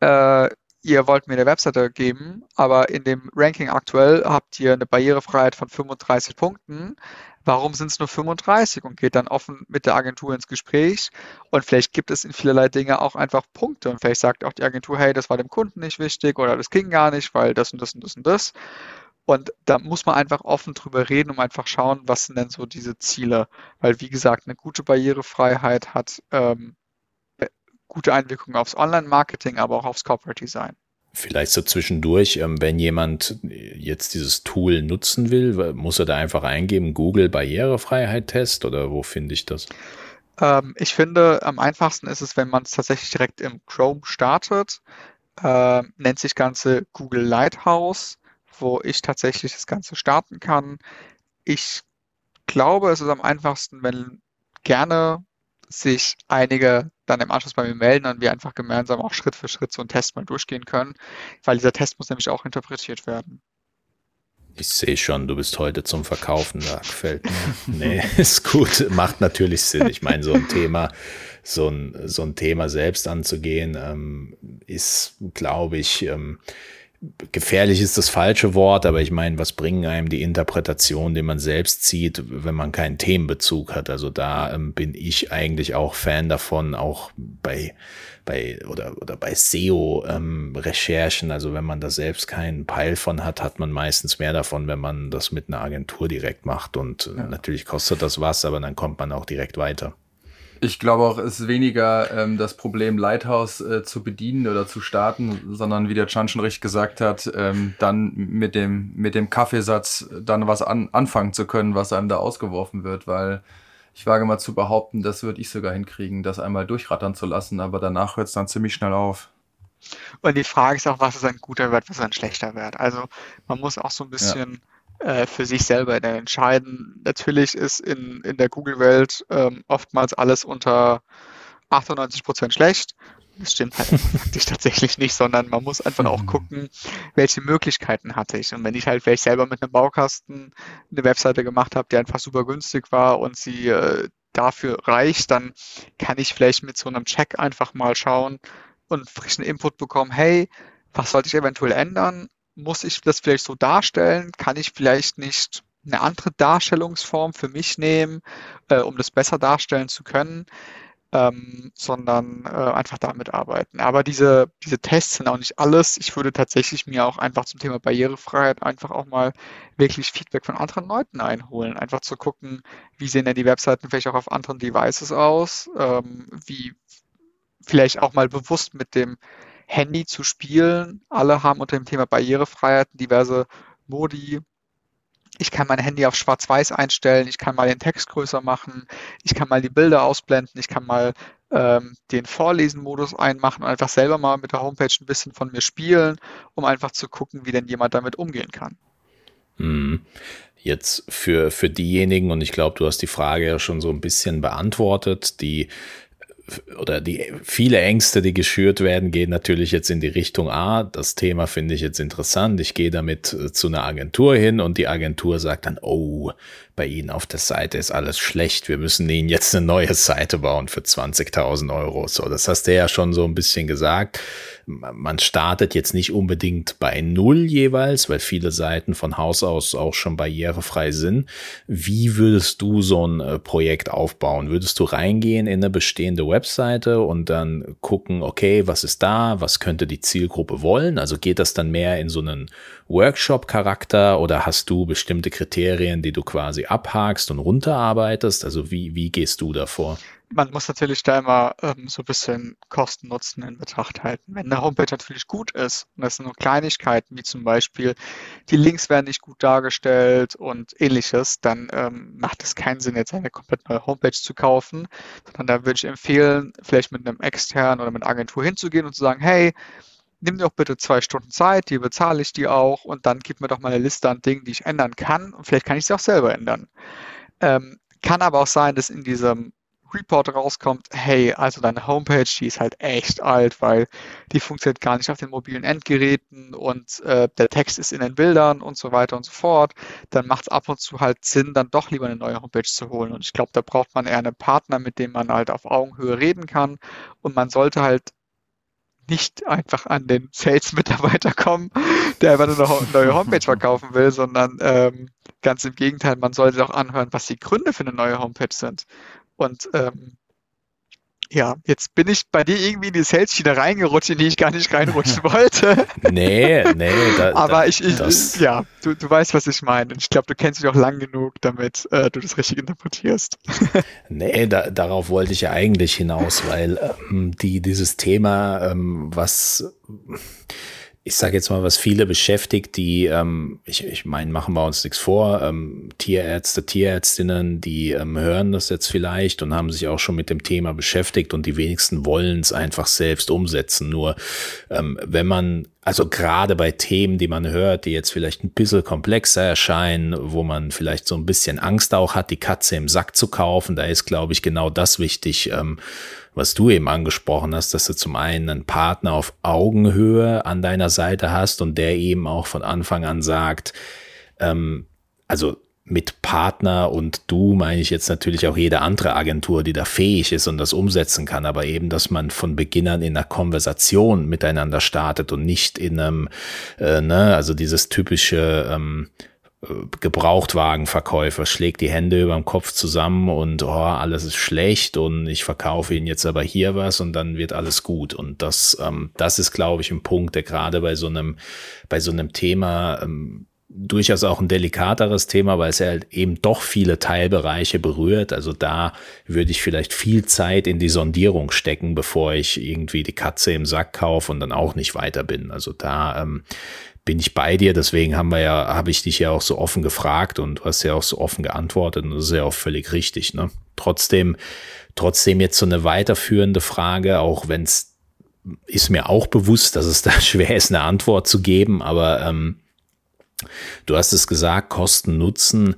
äh, ihr wollt mir eine Webseite geben, aber in dem Ranking aktuell habt ihr eine Barrierefreiheit von 35 Punkten. Warum sind es nur 35? Und geht dann offen mit der Agentur ins Gespräch. Und vielleicht gibt es in vielerlei Dinge auch einfach Punkte. Und vielleicht sagt auch die Agentur, hey, das war dem Kunden nicht wichtig oder das ging gar nicht, weil das und das und das und das. Und da muss man einfach offen drüber reden, um einfach schauen, was sind denn so diese Ziele. Weil, wie gesagt, eine gute Barrierefreiheit hat ähm, gute Einwirkungen aufs Online-Marketing, aber auch aufs Corporate Design. Vielleicht so zwischendurch, ähm, wenn jemand jetzt dieses Tool nutzen will, muss er da einfach eingeben, Google Barrierefreiheit Test oder wo finde ich das? Ähm, ich finde, am einfachsten ist es, wenn man es tatsächlich direkt im Chrome startet. Äh, nennt sich Ganze Google Lighthouse, wo ich tatsächlich das Ganze starten kann. Ich glaube, es ist am einfachsten, wenn gerne sich einige dann im Anschluss bei mir melden und wir einfach gemeinsam auch Schritt für Schritt so einen Test mal durchgehen können, weil dieser Test muss nämlich auch interpretiert werden. Ich sehe schon, du bist heute zum Verkaufen, da gefällt mir. Nee, <laughs> ist gut, macht natürlich Sinn. Ich meine, so ein Thema, so ein, so ein Thema selbst anzugehen, ähm, ist, glaube ich, ähm, gefährlich ist das falsche Wort, aber ich meine, was bringen einem die Interpretation, die man selbst zieht, wenn man keinen Themenbezug hat? Also da ähm, bin ich eigentlich auch Fan davon, auch bei bei oder oder bei SEO ähm. Also wenn man da selbst keinen Peil von hat, hat man meistens mehr davon, wenn man das mit einer Agentur direkt macht. Und äh, Ja. natürlich kostet das was, aber dann kommt man auch direkt weiter. Ich glaube auch, es ist weniger ähm, das Problem, Lighthouse äh, zu bedienen oder zu starten, sondern wie der Chan schon richtig gesagt hat, ähm, dann mit dem, mit dem Kaffeesatz dann was an, anfangen zu können, was einem da ausgeworfen wird, weil ich wage mal zu behaupten, das würde ich sogar hinkriegen, das einmal durchrattern zu lassen, aber danach hört es dann ziemlich schnell auf. Und die Frage ist auch, was ist ein guter Wert, was ist ein schlechter Wert? Also man muss auch so ein bisschen äh, für sich selber entscheiden. Natürlich ist in, in der Google-Welt ähm, oftmals alles unter 98 Prozent schlecht. Das stimmt halt <laughs> faktisch tatsächlich nicht, sondern man muss einfach auch Mhm. gucken, welche Möglichkeiten hatte ich. Und wenn ich halt vielleicht selber mit einem Baukasten eine Webseite gemacht habe, die einfach super günstig war und sie äh, dafür reicht, dann kann ich vielleicht mit so einem Check einfach mal schauen und frischen Input bekommen, hey, was sollte ich eventuell ändern? Muss ich das vielleicht so darstellen? Kann ich vielleicht nicht eine andere Darstellungsform für mich nehmen, äh, um das besser darstellen zu können? ähm, sondern äh, einfach damit arbeiten. Aber diese, diese Tests sind auch nicht alles. Ich würde tatsächlich mir auch einfach zum Thema Barrierefreiheit einfach auch mal wirklich Feedback von anderen Leuten einholen. Einfach zu gucken, wie sehen denn die Webseiten vielleicht auch auf anderen Devices aus, ähm, wie vielleicht auch mal bewusst mit dem Handy zu spielen. Alle haben unter dem Thema Barrierefreiheit diverse Modi, ich kann mein Handy auf Schwarz-Weiß einstellen, ich kann mal den Text größer machen, ich kann mal die Bilder ausblenden, ich kann mal ähm, den Vorlesen-Modus einmachen und einfach selber mal mit der Homepage ein bisschen von mir spielen, um einfach zu gucken, wie denn jemand damit umgehen kann. Hm. Jetzt für, für diejenigen, und ich glaube, du hast die Frage ja schon so ein bisschen beantwortet, die oder die viele Ängste, die geschürt werden, gehen natürlich jetzt in die Richtung A. Das Thema finde ich jetzt interessant. Ich gehe damit äh, zu einer Agentur hin und die Agentur sagt dann, oh, bei Ihnen auf der Seite ist alles schlecht. Wir müssen Ihnen jetzt eine neue Seite bauen für 20.000 Euro. So, das hast du ja schon so ein bisschen gesagt. man startet jetzt nicht unbedingt bei Null jeweils, weil viele Seiten von Haus aus auch schon barrierefrei sind. Wie würdest du so ein äh, Projekt aufbauen? Würdest du reingehen in eine bestehende Webseite und dann gucken, okay, was ist da? Was könnte die Zielgruppe wollen? Also geht das dann mehr in so einen Workshop-Charakter oder hast du bestimmte Kriterien, die du quasi abhakst und runterarbeitest? Also wie, wie gehst du davor? man muss natürlich da immer ähm, so ein bisschen Kosten-Nutzen in Betracht halten. Wenn eine Homepage natürlich gut ist, und das sind nur Kleinigkeiten, wie zum Beispiel die Links werden nicht gut dargestellt und ähnliches, dann ähm, macht es keinen Sinn, jetzt eine komplett neue Homepage zu kaufen, sondern da würde ich empfehlen, vielleicht mit einem externen oder mit einer Agentur hinzugehen und zu sagen, hey, nimm doch bitte zwei Stunden Zeit, die bezahle ich dir auch und dann gib mir doch mal eine Liste an Dingen, die ich ändern kann und vielleicht kann ich sie auch selber ändern. Ähm, kann aber auch sein, dass in diesem Report rauskommt, hey, also deine Homepage, die ist halt echt alt, weil die funktioniert gar nicht auf den mobilen Endgeräten und äh, der Text ist in den Bildern und so weiter und so fort, dann macht es ab und zu halt Sinn, dann doch lieber eine neue Homepage zu holen. Und ich glaube, da braucht man eher einen Partner, mit dem man halt auf Augenhöhe reden kann. Und man sollte halt nicht einfach an den Sales-Mitarbeiter kommen, der einfach eine neue Homepage verkaufen will, sondern ähm, ganz im Gegenteil, man sollte auch anhören, was die Gründe für eine neue Homepage sind. Und ähm, ja, jetzt bin ich bei dir irgendwie in die Sales-Schiene reingerutscht, in die ich gar nicht reinrutschen <laughs> wollte. nee, nee. Da, Aber ich, ich ja, du, du weißt, was ich meine. Und ich glaube, du kennst mich auch lang genug, damit äh, du das richtig interpretierst. <laughs> nee, da, darauf wollte ich ja eigentlich hinaus, weil ähm, die, dieses Thema, ähm, was ich sage jetzt mal, was viele beschäftigt, die, ähm, ich, ich meine, machen wir uns nichts vor, ähm, Tierärzte, Tierärztinnen, die ähm, hören das jetzt vielleicht und haben sich auch schon mit dem Thema beschäftigt und die wenigsten wollen es einfach selbst umsetzen. Nur ähm, wenn man, also gerade bei Themen, die man hört, die jetzt vielleicht ein bisschen komplexer erscheinen, wo man vielleicht so ein bisschen Angst auch hat, die Katze im Sack zu kaufen, da ist, glaube ich, genau das wichtig. Ähm, was du eben angesprochen hast, dass du zum einen einen Partner auf Augenhöhe an deiner Seite hast und der eben auch von Anfang an sagt, ähm, also mit Partner und du meine ich jetzt natürlich auch jede andere Agentur, die da fähig ist und das umsetzen kann, aber eben, dass man von Beginn an in einer Konversation miteinander startet und nicht in einem, äh, ne, also dieses typische ähm, Gebrauchtwagenverkäufer schlägt die Hände über dem Kopf zusammen und oh, alles ist schlecht und ich verkaufe ihnen jetzt aber hier was und dann wird alles gut. Und das, ähm, das ist, glaube ich, ein Punkt, der gerade bei so einem, bei so einem Thema ähm, durchaus auch ein delikateres Thema, weil es ja halt eben doch viele Teilbereiche berührt. Also da würde ich vielleicht viel Zeit in die Sondierung stecken, bevor ich irgendwie die Katze im Sack kaufe und dann auch nicht weiter bin. Also da ähm, bin ich bei dir. Deswegen haben wir ja, habe ich dich ja auch so offen gefragt und du hast ja auch so offen geantwortet und das ist ja auch völlig richtig. Ne? Trotzdem, trotzdem jetzt so eine weiterführende Frage, auch wenn es ist mir auch bewusst, dass es da <laughs> schwer ist, eine Antwort zu geben, aber ähm, du hast es gesagt, Kosten Nutzen.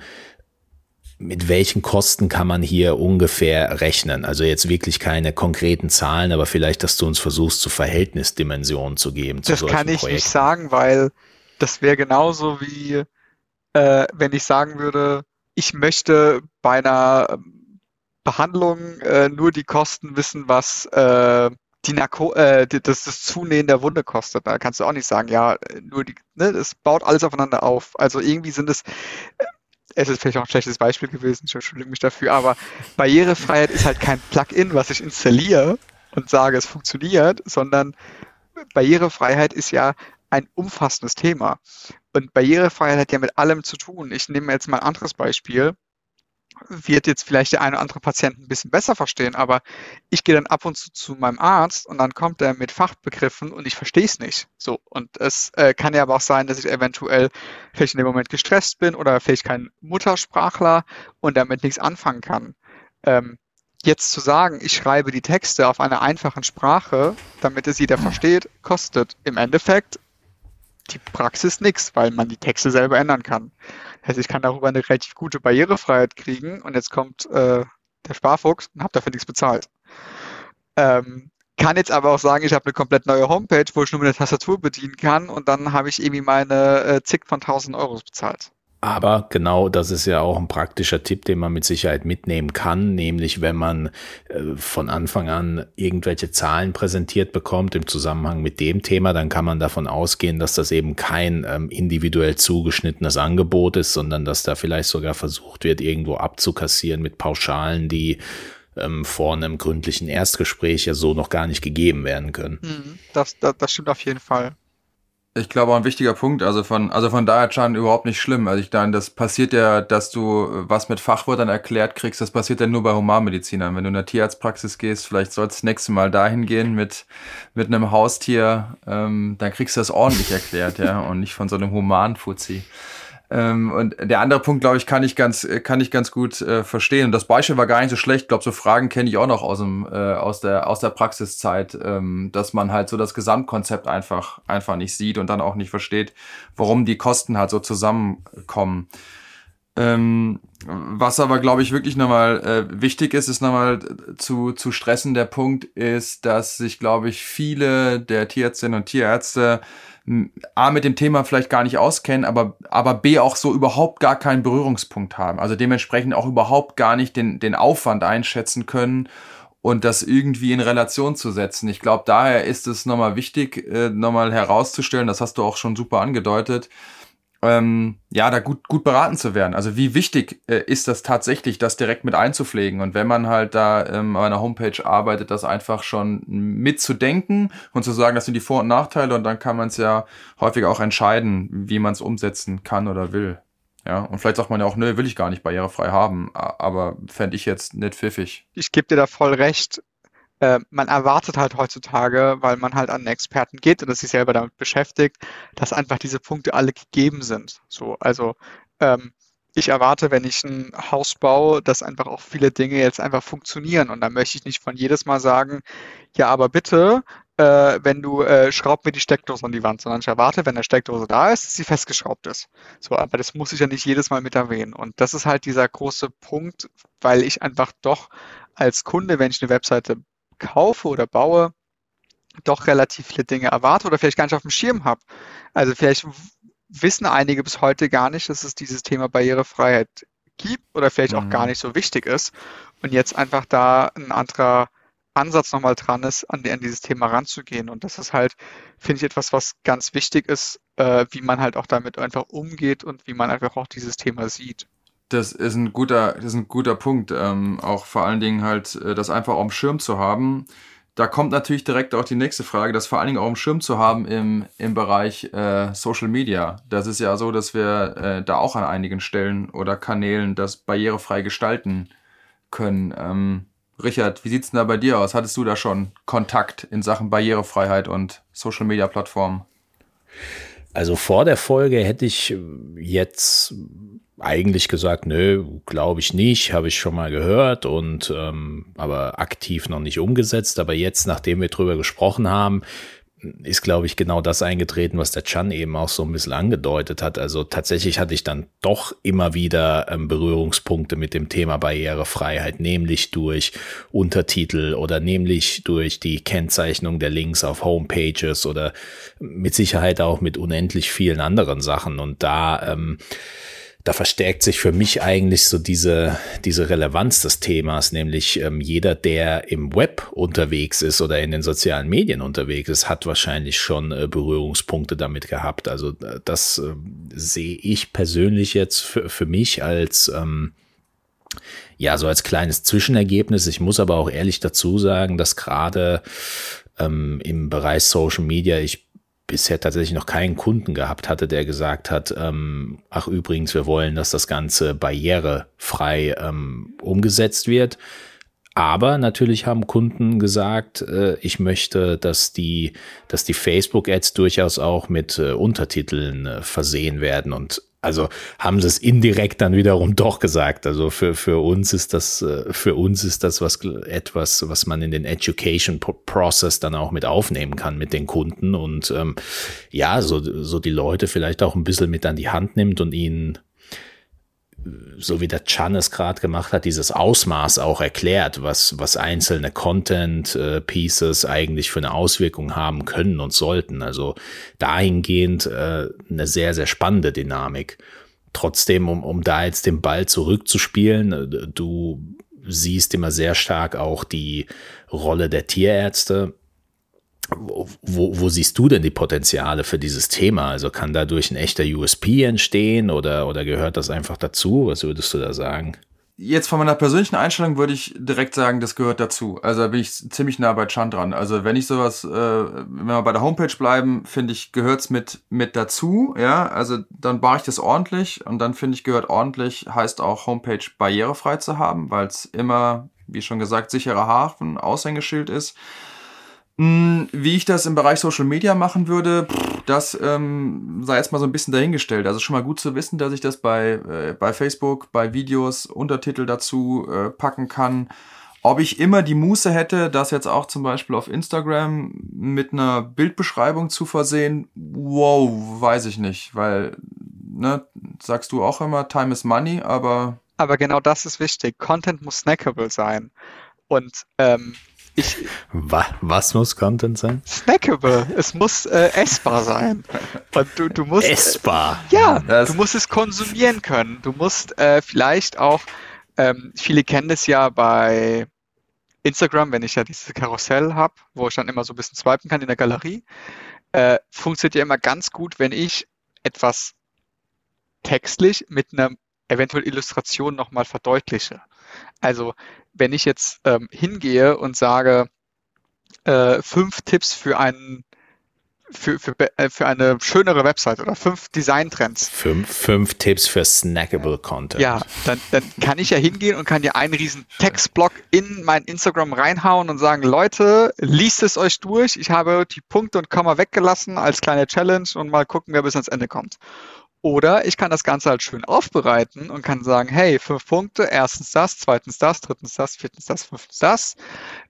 Mit welchen Kosten kann man hier ungefähr rechnen? Also jetzt wirklich keine konkreten Zahlen, aber vielleicht, dass du uns versuchst, zu Verhältnisdimensionen zu geben. Zu das kann ich Projekten. nicht sagen, weil das wäre genauso wie, äh, wenn ich sagen würde, ich möchte bei einer Behandlung äh, nur die Kosten wissen, was äh, die Narko äh, das, das Zunähen der Wunde kostet. Da kannst du auch nicht sagen, ja, nur die, ne, das baut alles aufeinander auf. Also irgendwie sind es, äh, es ist vielleicht auch ein schlechtes Beispiel gewesen, ich entschuldige mich dafür, aber Barrierefreiheit ist halt kein Plugin, was ich installiere und sage, es funktioniert, sondern Barrierefreiheit ist ja ein umfassendes Thema. Und Barrierefreiheit hat ja mit allem zu tun. Ich nehme jetzt mal ein anderes Beispiel. Wird jetzt vielleicht der eine oder andere Patient ein bisschen besser verstehen, aber ich gehe dann ab und zu zu meinem Arzt und dann kommt er mit Fachbegriffen und ich verstehe es nicht. So. Und es äh, kann ja aber auch sein, dass ich eventuell vielleicht in dem Moment gestresst bin oder vielleicht kein Muttersprachler und damit nichts anfangen kann. Ähm, jetzt zu sagen, ich schreibe die Texte auf einer einfachen Sprache, damit es jeder versteht, kostet im Endeffekt die Praxis nichts, weil man die Texte selber ändern kann. Heißt, ich kann darüber eine relativ gute Barrierefreiheit kriegen und jetzt kommt äh, der Sparfuchs und habe dafür nichts bezahlt. Ähm, kann jetzt aber auch sagen, ich habe eine komplett neue Homepage, wo ich nur mit der Tastatur bedienen kann und dann habe ich irgendwie meine äh, zig von 1000 Euro bezahlt. Aber genau das ist ja auch ein praktischer Tipp, den man mit Sicherheit mitnehmen kann, nämlich wenn man äh, von Anfang an irgendwelche Zahlen präsentiert bekommt im Zusammenhang mit dem Thema, dann kann man davon ausgehen, dass das eben kein ähm, individuell zugeschnittenes Angebot ist, sondern dass da vielleicht sogar versucht wird, irgendwo abzukassieren mit Pauschalen, die ähm, vor einem gründlichen Erstgespräch ja so noch gar nicht gegeben werden können. Mhm. Das, das, das stimmt auf jeden Fall. Ich glaube auch ein wichtiger Punkt, also von, also von daher Chan überhaupt nicht schlimm. Also ich meine, das passiert ja, dass du was mit Fachwörtern erklärt kriegst, das passiert ja nur bei Humanmedizinern. Wenn du in der Tierarztpraxis gehst, vielleicht sollst du das nächste Mal dahin gehen mit, mit einem Haustier, ähm, dann kriegst du das ordentlich erklärt, ja, und nicht von so einem Humanfuzzi. Ähm, und der andere Punkt, glaube ich, kann ich ganz, kann ich ganz gut äh, verstehen. Und das Beispiel war gar nicht so schlecht. Ich glaube, so Fragen kenne ich auch noch aus dem, äh, aus der, aus der Praxiszeit, ähm, dass man halt so das Gesamtkonzept einfach, einfach nicht sieht und dann auch nicht versteht, warum die Kosten halt so zusammenkommen. Ähm, was aber, glaube ich, wirklich nochmal äh, wichtig ist, ist nochmal zu, zu stressen. Der Punkt ist, dass sich, glaube ich, viele der Tierärztinnen und Tierärzte A, mit dem Thema vielleicht gar nicht auskennen, aber, aber B, auch so überhaupt gar keinen Berührungspunkt haben. Also dementsprechend auch überhaupt gar nicht den, den Aufwand einschätzen können und das irgendwie in Relation zu setzen. Ich glaube, daher ist es nochmal wichtig, äh, nochmal herauszustellen, das hast du auch schon super angedeutet, ähm, ja, da gut, gut beraten zu werden. Also wie wichtig äh, ist das tatsächlich, das direkt mit einzupflegen? Und wenn man halt da ähm, auf einer Homepage arbeitet, das einfach schon mitzudenken und zu sagen, das sind die Vor- und Nachteile und dann kann man es ja häufig auch entscheiden, wie man es umsetzen kann oder will. Ja, und vielleicht sagt man ja auch, nö, will ich gar nicht barrierefrei haben, aber fände ich jetzt nicht pfiffig. Ich gebe dir da voll recht. Äh, man erwartet halt heutzutage, weil man halt an Experten geht und sich selber damit beschäftigt, dass einfach diese Punkte alle gegeben sind. So, also ähm, ich erwarte, wenn ich ein Haus baue, dass einfach auch viele Dinge jetzt einfach funktionieren. Und da möchte ich nicht von jedes Mal sagen, ja, aber bitte, äh, wenn du äh, schraub mir die Steckdose an die Wand, sondern ich erwarte, wenn der Steckdose da ist, dass sie festgeschraubt ist. So, aber das muss ich ja nicht jedes Mal mit erwähnen. Und das ist halt dieser große Punkt, weil ich einfach doch als Kunde, wenn ich eine Webseite kaufe oder baue, doch relativ viele Dinge erwarte oder vielleicht gar nicht auf dem Schirm habe. Also vielleicht wissen einige bis heute gar nicht, dass es dieses Thema Barrierefreiheit gibt oder vielleicht auch mhm. gar nicht so wichtig ist und jetzt einfach da ein anderer Ansatz nochmal dran ist, an, an, dieses Thema ranzugehen. Und das ist halt, finde ich, etwas, was ganz wichtig ist, äh, wie man halt auch damit einfach umgeht und wie man einfach auch dieses Thema sieht. Das ist ein guter, das ist ein guter Punkt. Ähm, auch vor allen Dingen halt, äh, das einfach auf dem Schirm zu haben. Da kommt natürlich direkt auch die nächste Frage, das vor allen Dingen auch dem Schirm zu haben im, im Bereich äh, Social Media. Das ist ja so, dass wir äh, da auch an einigen Stellen oder Kanälen das barrierefrei gestalten können. Ähm, Richard, wie sieht's denn da bei dir aus? Hattest du da schon Kontakt in Sachen Barrierefreiheit und Social Media Plattformen? Also vor der Folge hätte ich jetzt eigentlich gesagt, nö, glaube ich nicht, habe ich schon mal gehört und ähm, aber aktiv noch nicht umgesetzt. Aber jetzt, nachdem wir drüber gesprochen haben, ist, glaube ich, genau das eingetreten, was der Chan eben auch so ein bisschen angedeutet hat. Also tatsächlich hatte ich dann doch immer wieder ähm, Berührungspunkte mit dem Thema Barrierefreiheit, nämlich durch Untertitel oder nämlich durch die Kennzeichnung der Links auf Homepages oder mit Sicherheit auch mit unendlich vielen anderen Sachen. Und da ähm, da verstärkt sich für mich eigentlich so diese, diese Relevanz des Themas, nämlich ähm, jeder, der im Web unterwegs ist oder in den sozialen Medien unterwegs ist, hat wahrscheinlich schon äh, Berührungspunkte damit gehabt. Also äh, das äh, sehe ich persönlich jetzt für, für mich als ähm, ja, so als kleines Zwischenergebnis. Ich muss aber auch ehrlich dazu sagen, dass gerade ähm, im Bereich Social Media ich bisher tatsächlich noch keinen Kunden gehabt hatte, der gesagt hat, ähm, ach übrigens, wir wollen, dass das Ganze barrierefrei ähm, umgesetzt wird. Aber natürlich haben Kunden gesagt, äh, ich möchte, dass die, dass die Facebook-Ads durchaus auch mit äh, Untertiteln äh, versehen werden. Und also haben sie es indirekt dann wiederum doch gesagt. Also für, für uns ist das, äh, für uns ist das was, etwas, was man in den Education Process dann auch mit aufnehmen kann mit den Kunden und ähm, ja, so, so die Leute vielleicht auch ein bisschen mit an die Hand nimmt und ihnen so wie der Chan es gerade gemacht hat, dieses Ausmaß auch erklärt, was, was einzelne Content-Pieces äh, eigentlich für eine Auswirkung haben können und sollten. Also dahingehend äh, eine sehr, sehr spannende Dynamik. trotzdem, um, um da jetzt den Ball zurückzuspielen, äh, du siehst immer sehr stark auch die Rolle der Tierärzte. Wo, wo, siehst du denn die Potenziale für dieses Thema? Also kann dadurch ein echter USP entstehen oder, oder gehört das einfach dazu? Was würdest du da sagen? Jetzt von meiner persönlichen Einstellung würde ich direkt sagen, das gehört dazu. Also da bin ich ziemlich nah bei Chan dran. Also wenn ich sowas, äh, wenn wir bei der Homepage bleiben, finde ich, gehört's mit, mit dazu. Ja, also dann mache ich das ordentlich und dann finde ich, gehört ordentlich, heißt auch Homepage barrierefrei zu haben, weil es immer, wie schon gesagt, sicherer Hafen, Aushängeschild ist. Hm, wie ich das im Bereich Social Media machen würde, das ähm, sei jetzt mal so ein bisschen dahingestellt. Also schon mal gut zu wissen, dass ich das bei, äh, bei Facebook, bei Videos Untertitel dazu äh, packen kann. Ob ich immer die Muße hätte, das jetzt auch zum Beispiel auf Instagram mit einer Bildbeschreibung zu versehen, wow, weiß ich nicht, weil, ne, sagst du auch immer, Time is Money, aber. Aber genau das ist wichtig. Content muss snackable sein. Und ähm, ich, was, was muss Content sein? Snackable. Es muss äh, essbar sein. Und du, du musst. Essbar. Ja, das du musst es konsumieren können. Du musst äh, vielleicht auch, ähm, viele kennen das ja bei Instagram, wenn ich ja dieses Karussell habe, wo ich dann immer so ein bisschen swipen kann in der Galerie. Äh, funktioniert ja immer ganz gut, wenn ich etwas textlich mit einer eventuell Illustration nochmal verdeutliche. Also wenn ich jetzt ähm, hingehe und sage, äh, fünf Tipps für einen für, für, äh, für eine schönere Website oder fünf Designtrends. Fünf, fünf Tipps für snackable Content. Ja, dann, dann kann ich ja hingehen und kann ja einen riesen Textblock in mein Instagram reinhauen und sagen, Leute, liest es euch durch. Ich habe die Punkte und Komma weggelassen als kleine Challenge und mal gucken, wer bis ans Ende kommt. Oder ich kann das Ganze halt schön aufbereiten und kann sagen, hey, fünf Punkte, erstens das, zweitens das, drittens das, viertens das, fünftens das,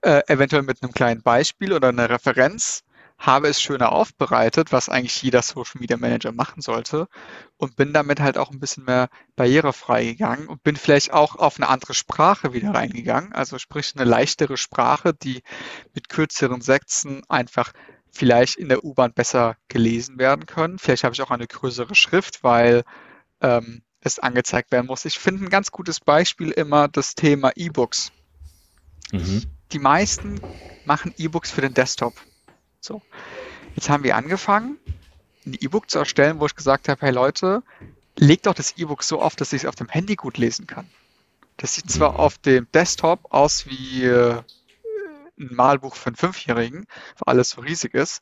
äh, eventuell mit einem kleinen Beispiel oder einer Referenz, habe es schöner aufbereitet, was eigentlich jeder Social Media Manager machen sollte und bin damit halt auch ein bisschen mehr barrierefrei gegangen und bin vielleicht auch auf eine andere Sprache wieder reingegangen, also sprich eine leichtere Sprache, die mit kürzeren Sätzen einfach vielleicht in der U-Bahn besser gelesen werden können. Vielleicht habe ich auch eine größere Schrift, weil ähm, es angezeigt werden muss. Ich finde ein ganz gutes Beispiel immer das Thema E-Books. Mhm. Die meisten machen E-Books für den Desktop. So. Jetzt haben wir angefangen, ein E-Book zu erstellen, wo ich gesagt habe, hey Leute, legt doch das E-Book so auf, dass ich es auf dem Handy gut lesen kann. Das sieht zwar mhm. auf dem Desktop aus wie äh, ein Malbuch für einen Fünfjährigen, wo alles so riesig ist.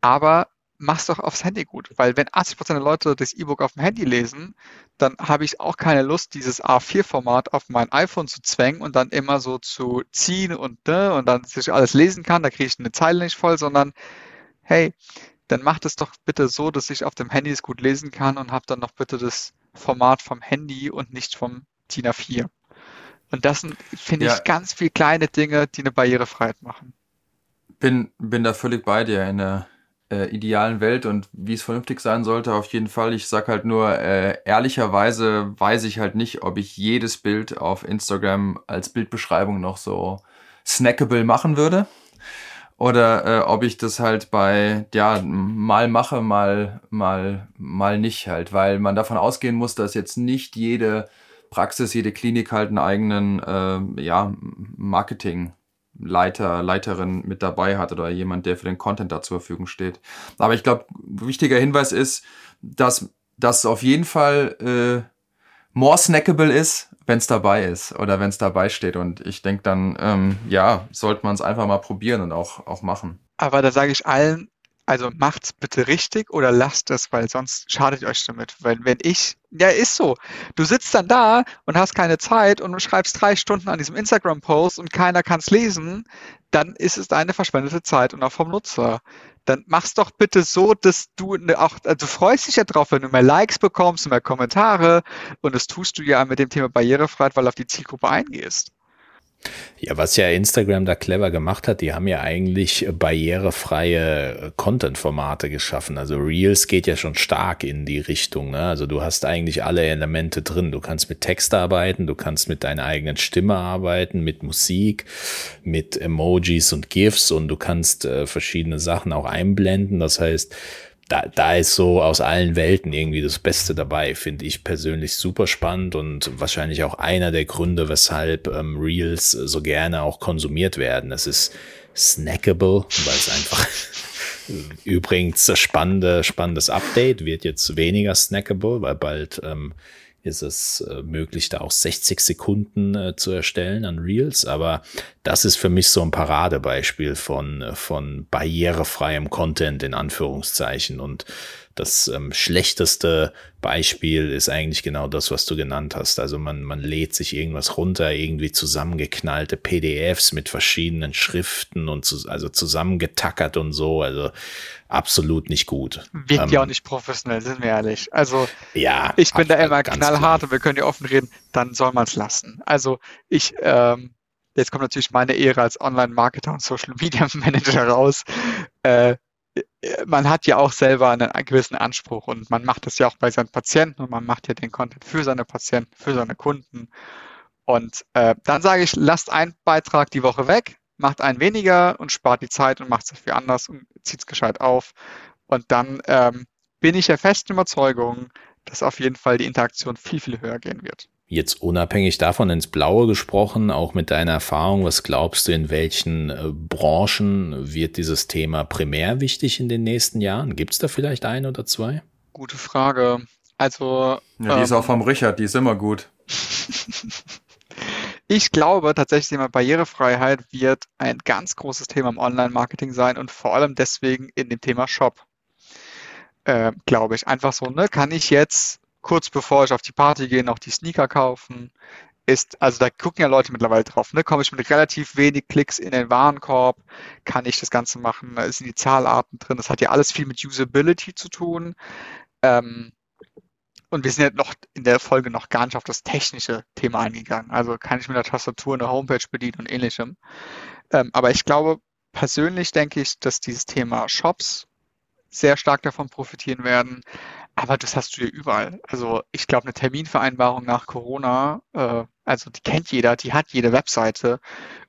Aber mach's doch aufs Handy gut, weil wenn 80% der Leute das E-Book auf dem Handy lesen, dann habe ich auch keine Lust, dieses A4-Format auf mein iPhone zu zwängen und dann immer so zu ziehen und ne, und dann sich alles lesen kann, da kriege ich eine Zeile nicht voll, sondern hey, dann macht es doch bitte so, dass ich auf dem Handy es gut lesen kann und habe dann noch bitte das Format vom Handy und nicht vom DIN A4. Und das sind, finde ja. ich, ganz viele kleine Dinge, die eine Barrierefreiheit machen. Bin, bin da völlig bei dir in der äh, idealen Welt und wie es vernünftig sein sollte, auf jeden Fall. Ich sag halt nur, äh, ehrlicherweise weiß ich halt nicht, ob ich jedes Bild auf Instagram als Bildbeschreibung noch so snackable machen würde. Oder äh, ob ich das halt bei, ja, mal mache, mal, mal, mal nicht halt, weil man davon ausgehen muss, dass jetzt nicht jede Praxis, jede Klinik halt einen eigenen äh, ja, Marketingleiter, Leiterin mit dabei hat oder jemand, der für den Content da zur Verfügung steht. Aber ich glaube, wichtiger Hinweis ist, dass das auf jeden Fall äh, more snackable ist, wenn es dabei ist oder wenn es dabei steht. Und ich denke dann, ähm, ja, sollte man es einfach mal probieren und auch, auch machen. Aber da sage ich allen, also macht's bitte richtig oder lasst es, weil sonst schadet euch damit. Weil wenn ich, ja, ist so. Du sitzt dann da und hast keine Zeit und schreibst drei Stunden an diesem Instagram-Post und keiner kann's lesen, dann ist es eine verschwendete Zeit und auch vom Nutzer. Dann mach's doch bitte so, dass du ne, auch, also du freust dich ja drauf, wenn du mehr Likes bekommst mehr Kommentare und das tust du ja mit dem Thema Barrierefreiheit, weil du auf die Zielgruppe eingehst. Ja, was ja Instagram da clever gemacht hat, die haben ja eigentlich barrierefreie Content-Formate geschaffen. Also Reels geht ja schon stark in die Richtung. Ne? Also du hast eigentlich alle Elemente drin. Du kannst mit Text arbeiten, du kannst mit deiner eigenen Stimme arbeiten, mit Musik, mit Emojis und GIFs und du kannst äh, verschiedene Sachen auch einblenden. Das heißt, da, da ist so aus allen Welten irgendwie das Beste dabei, finde ich persönlich super spannend und wahrscheinlich auch einer der Gründe, weshalb ähm, Reels so gerne auch konsumiert werden. Es ist snackable, weil es einfach <laughs> übrigens spannende, spannendes Update wird jetzt weniger snackable, weil bald ähm, ist es äh, möglich, da auch 60 Sekunden äh, zu erstellen an Reels. Aber das ist für mich so ein Paradebeispiel von, äh, von barrierefreiem Content in Anführungszeichen. Und das ähm, schlechteste Beispiel ist eigentlich genau das, was du genannt hast. Also man, man lädt sich irgendwas runter, irgendwie zusammengeknallte PDFs mit verschiedenen Schriften und zu, also zusammengetackert und so. Also absolut nicht gut. Wirkt ähm, ja auch nicht professionell, sind wir ehrlich. Also ja, ich bin da immer knallhart klar. und wir können ja offen reden, dann soll man es lassen. Also ich, ähm, jetzt kommt natürlich meine Ehre als Online-Marketer und Social Media Manager raus. Äh, man hat ja auch selber einen, gewissen Anspruch und man macht das ja auch bei seinen Patienten und man macht ja den Content für seine Patienten, für seine Kunden. Und äh, dann sage ich, lasst einen Beitrag die Woche weg, macht einen weniger und spart die Zeit und macht es dafür anders und zieht es gescheit auf. Und dann ähm, bin ich der festen Überzeugung, dass auf jeden Fall die Interaktion viel, viel höher gehen wird. Jetzt unabhängig davon ins Blaue gesprochen, auch mit deiner Erfahrung, was glaubst du, in welchen äh, Branchen wird dieses Thema primär wichtig in den nächsten Jahren? Gibt es da vielleicht ein oder zwei? Gute Frage. Also. Ja, die ähm, ist auch vom Richard, die ist immer gut. <laughs> ich glaube tatsächlich, Thema Barrierefreiheit wird ein ganz großes Thema im Online-Marketing sein und vor allem deswegen in dem Thema Shop. Äh, glaube ich. Einfach so, ne? Kann ich jetzt kurz bevor ich auf die Party gehe, noch die Sneaker kaufen. Ist, also da gucken ja Leute mittlerweile drauf, ne? Komme ich mit relativ wenig Klicks in den Warenkorb, kann ich das Ganze machen, da sind die Zahlarten drin, das hat ja alles viel mit Usability zu tun. Ähm, und wir sind ja noch in der Folge noch gar nicht auf das technische Thema eingegangen. Also kann ich mit der Tastatur eine Homepage bedienen und ähnlichem. Ähm, aber ich glaube, persönlich denke ich, dass dieses Thema Shops sehr stark davon profitieren werden. Aber das hast du ja überall. Also ich glaube, eine Terminvereinbarung nach Corona, äh, also die kennt jeder, die hat jede Webseite.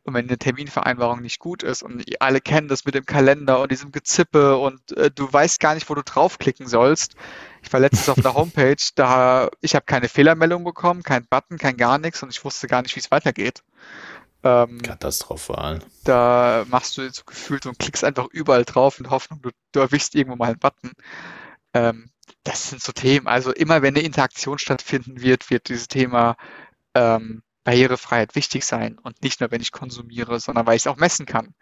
Und wenn eine Terminvereinbarung nicht gut ist und alle kennen das mit dem Kalender und diesem Gezippe und äh, du weißt gar nicht, wo du draufklicken sollst. Ich war letztens auf der <laughs> Homepage, da ich habe keine Fehlermeldung bekommen, kein Button, kein gar nichts und ich wusste gar nicht, wie es weitergeht. Ähm, Katastrophal. Da machst du jetzt so gefühlt und klickst einfach überall drauf in Hoffnung, du, du erwischst irgendwo mal einen Button. Ähm, das sind so Themen. Also immer wenn eine Interaktion stattfinden wird, wird dieses Thema ähm, Barrierefreiheit wichtig sein. Und nicht nur, wenn ich konsumiere, sondern weil ich es auch messen kann.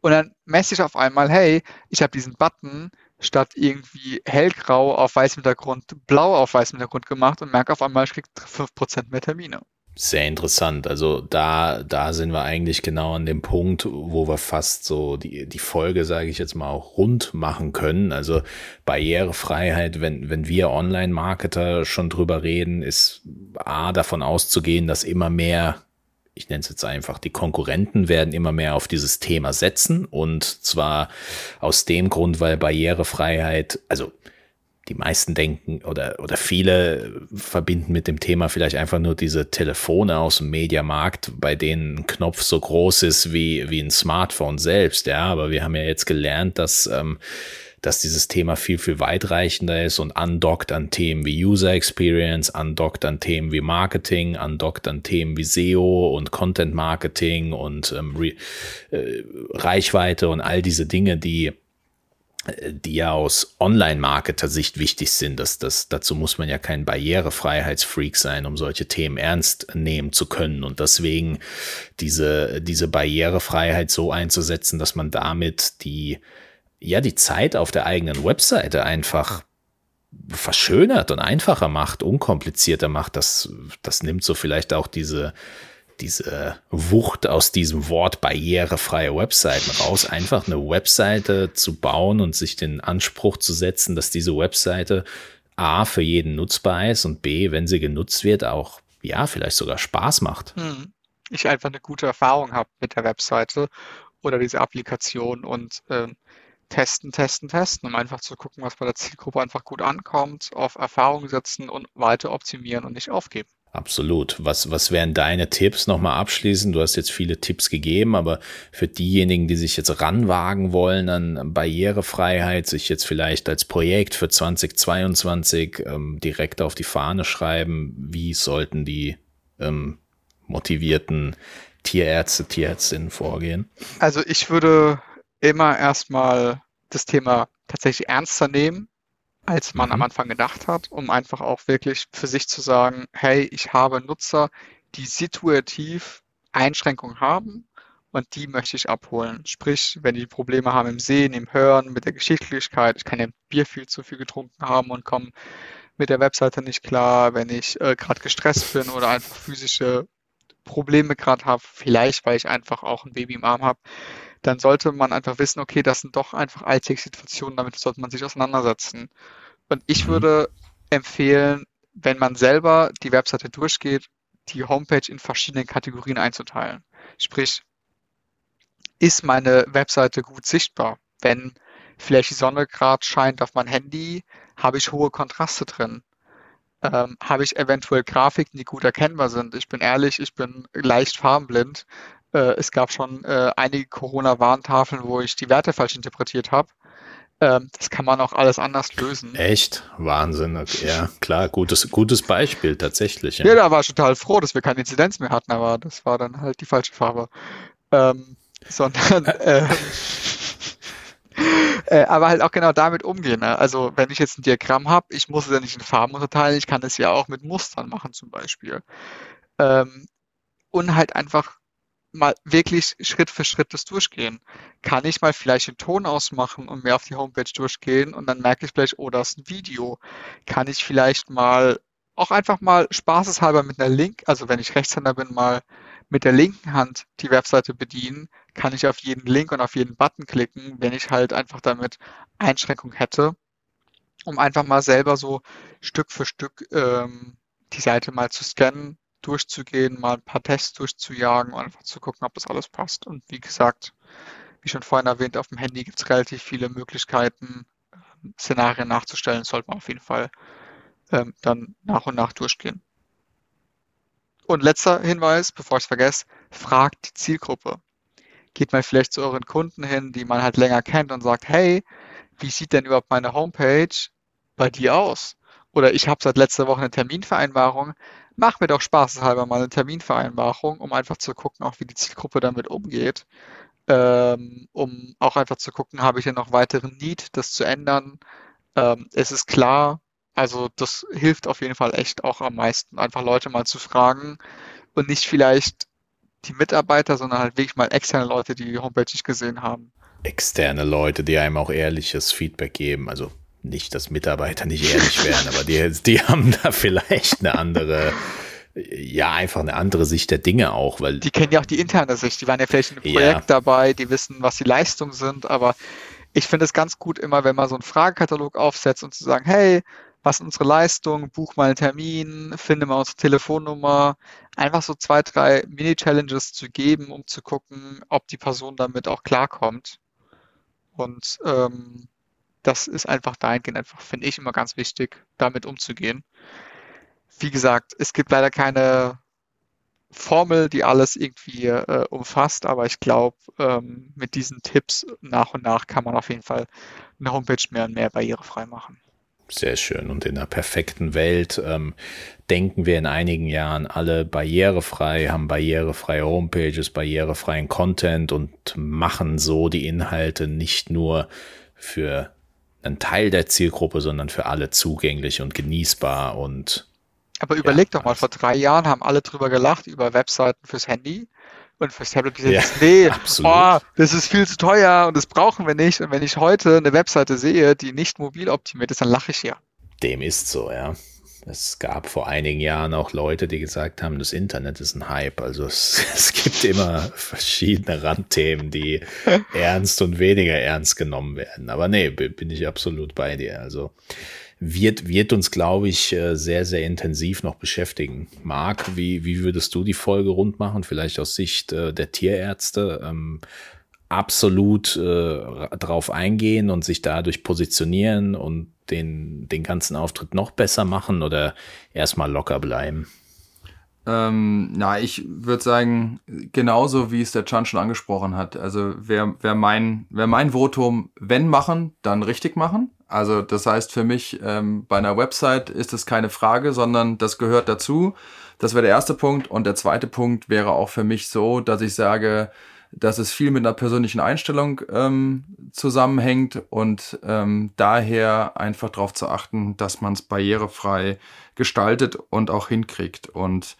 Und dann messe ich auf einmal, hey, ich habe diesen Button statt irgendwie hellgrau auf weißem Hintergrund blau auf weißem Hintergrund gemacht und merke auf einmal, ich kriege 5% mehr Termine sehr interessant. Also da, da sind wir eigentlich genau an dem Punkt, wo wir fast so die, die Folge, sage ich jetzt mal, auch rund machen können. Also Barrierefreiheit, wenn, wenn wir Online-Marketer schon drüber reden, ist A, davon auszugehen, dass immer mehr ich nenne es jetzt einfach, die Konkurrenten werden immer mehr auf dieses Thema setzen und zwar aus dem Grund, weil Barrierefreiheit, also die meisten denken oder, oder viele verbinden mit dem Thema vielleicht einfach nur diese Telefone aus dem Mediamarkt, bei denen ein Knopf so groß ist wie, wie ein Smartphone selbst. Ja, aber wir haben ja jetzt gelernt, dass, ähm, dass dieses Thema viel, viel weitreichender ist und andockt an Themen wie User Experience, andockt an Themen wie Marketing, andockt an Themen wie SEO und Content Marketing und ähm, Re äh, Reichweite und all diese Dinge, die die ja aus Online-Marketer-Sicht wichtig sind. dass das, dazu muss man ja kein Barrierefreiheitsfreak sein, um solche Themen ernst nehmen zu können. Und deswegen diese, diese Barrierefreiheit so einzusetzen, dass man damit die, ja, die Zeit auf der eigenen Webseite einfach verschönert und einfacher macht, unkomplizierter macht, das, das nimmt so vielleicht auch diese, diese Wucht aus diesem Wort barrierefreie Webseiten raus, einfach eine Webseite zu bauen und sich den Anspruch zu setzen, dass diese Webseite A für jeden nutzbar ist und B, wenn sie genutzt wird, auch ja, vielleicht sogar Spaß macht. Hm. Ich einfach eine gute Erfahrung habe mit der Webseite oder diese Applikation und äh, testen, testen, testen, um einfach zu gucken, was bei der Zielgruppe einfach gut ankommt, auf Erfahrung setzen und weiter optimieren und nicht aufgeben. Absolut. Was, was wären deine Tipps nochmal abschließend? Du hast jetzt viele Tipps gegeben, aber für diejenigen, die sich jetzt ranwagen wollen an Barrierefreiheit, sich jetzt vielleicht als Projekt für 2022 ähm, direkt auf die Fahne schreiben, wie sollten die ähm, motivierten Tierärzte, Tierärztinnen vorgehen? Also ich würde immer erstmal das Thema tatsächlich ernster nehmen als man mhm. am Anfang gedacht hat, um einfach auch wirklich für sich zu sagen, hey, ich habe Nutzer, die situativ Einschränkungen haben und die möchte ich abholen. Sprich, wenn die Probleme haben im Sehen, im Hören, mit der Geschichtlichkeit, ich kann ja Bier viel zu viel getrunken haben und komme mit der Webseite nicht klar, wenn ich äh, gerade gestresst bin oder einfach physische Probleme gerade habe, vielleicht weil ich einfach auch ein Baby im Arm habe, dann sollte man einfach wissen, okay, das sind doch einfach Alltagssituationen, damit sollte man sich auseinandersetzen. Und ich mhm. würde empfehlen, wenn man selber die Webseite durchgeht, die Homepage in verschiedene Kategorien einzuteilen. Sprich, ist meine Webseite gut sichtbar? Wenn vielleicht die Sonne gerade scheint auf mein Handy, habe ich hohe Kontraste drin. Ähm, habe ich eventuell Grafiken, die gut erkennbar sind. Ich bin ehrlich, ich bin leicht farbenblind. Äh, es gab schon äh, einige Corona-Warntafeln, wo ich die Werte falsch interpretiert habe. Ähm, das kann man auch alles anders lösen. Echt? Wahnsinn. Okay. Ja, klar, gutes, gutes Beispiel tatsächlich. Ja. ja, da war ich total froh, dass wir keine Inzidenz mehr hatten, aber das war dann halt die falsche Farbe. Ähm, sondern <laughs> äh, äh, aber halt auch genau damit umgehen. Ne? Also wenn ich jetzt ein Diagramm habe, ich muss es ja nicht in Farben unterteilen, ich kann es ja auch mit Mustern machen zum Beispiel. Ähm, und halt einfach mal wirklich Schritt für Schritt das durchgehen. Kann ich mal vielleicht den Ton ausmachen und mehr auf die Homepage durchgehen und dann merke ich vielleicht, oh, das ist ein Video. Kann ich vielleicht mal auch einfach mal spaßeshalber mit einer Link, also wenn ich Rechtshänder bin, mal mit der linken Hand die Webseite bedienen, kann ich auf jeden Link und auf jeden Button klicken, wenn ich halt einfach damit Einschränkungen hätte, um einfach mal selber so Stück für Stück ähm, die Seite mal zu scannen, durchzugehen, mal ein paar Tests durchzujagen und einfach zu gucken, ob das alles passt. Und wie gesagt, wie schon vorhin erwähnt, auf dem Handy gibt es relativ viele Möglichkeiten, ähm, Szenarien nachzustellen. sollte man auf jeden Fall ähm, dann nach und nach durchgehen. Und letzter Hinweis, bevor ich es vergesse, fragt die Zielgruppe. Geht mal vielleicht zu euren Kunden hin, die man halt länger kennt und sagt, hey, wie sieht denn überhaupt meine Homepage bei dir aus? Oder ich habe seit letzter Woche eine Terminvereinbarung, mach mir doch spaßeshalber mal eine Terminvereinbarung, um einfach zu gucken, auch wie die Zielgruppe damit umgeht. Ähm, um auch einfach zu gucken, habe ich hier noch weiteren Need, das zu ändern. Ähm, es ist klar, also das hilft auf jeden Fall echt auch am meisten, einfach Leute mal zu fragen und nicht vielleicht die Mitarbeiter, sondern halt wirklich mal externe Leute, die die Homepage nicht gesehen haben. Externe Leute, die einem auch ehrliches Feedback geben, also nicht, dass Mitarbeiter nicht ehrlich wären, aber die, die haben da vielleicht eine andere, ja, einfach eine andere Sicht der Dinge auch, weil. Die kennen ja auch die interne Sicht, die waren ja vielleicht in einem Projekt ja. dabei, die wissen, was die Leistungen sind, aber ich finde es ganz gut immer, wenn man so einen Fragekatalog aufsetzt und zu sagen, hey, was ist unsere Leistung, buch mal einen Termin, finde mal unsere Telefonnummer, einfach so zwei, drei Mini-Challenges zu geben, um zu gucken, ob die Person damit auch klarkommt. Und ähm, das ist einfach dahingehend einfach, finde ich, immer ganz wichtig, damit umzugehen. Wie gesagt, es gibt leider keine Formel, die alles irgendwie äh, umfasst, aber ich glaube, ähm, mit diesen Tipps nach und nach kann man auf jeden Fall eine Homepage mehr und mehr barrierefrei machen. Sehr schön. Und in einer perfekten Welt ähm, denken wir in einigen Jahren alle barrierefrei, haben barrierefreie Homepages, barrierefreien Content und machen so die Inhalte nicht nur für ein Teil der Zielgruppe, sondern für alle zugänglich und genießbar und aber überleg ja, doch mal, vor drei Jahren haben alle drüber gelacht über Webseiten fürs Handy und fürs Tablet gesagt, ja, nee, <laughs> oh, das ist viel zu teuer und das brauchen wir nicht. Und wenn ich heute eine Webseite sehe, die nicht mobil optimiert ist, dann lache ich ja. Dem ist so, ja. Es gab vor einigen Jahren auch Leute, die gesagt haben, das Internet ist ein Hype. Also es, <laughs> es gibt immer verschiedene Randthemen, die <laughs> ernst und weniger ernst genommen werden. Aber nee, bin ich absolut bei dir. Also wird, wird uns, glaube ich, äh, sehr, sehr intensiv noch beschäftigen. Marc, wie, wie würdest du die Folge rund machen? Vielleicht aus Sicht äh, der Tierärzte? Ähm, absolut äh, drauf eingehen und sich dadurch positionieren und den, den ganzen Auftritt noch besser machen oder erstmal locker bleiben? Ähm, na, ich würde sagen, genauso wie es der Chan schon angesprochen hat. Also wer, wer, mein, wer mein Votum, wenn machen, dann richtig machen. Also das heißt für mich, ähm, bei einer Website ist es keine Frage, sondern das gehört dazu. Das wäre der erste Punkt. Und der zweite Punkt wäre auch für mich so, dass ich sage, dass es viel mit einer persönlichen Einstellung ähm, zusammenhängt und ähm, daher einfach darauf zu achten, dass man es barrierefrei gestaltet und auch hinkriegt. Und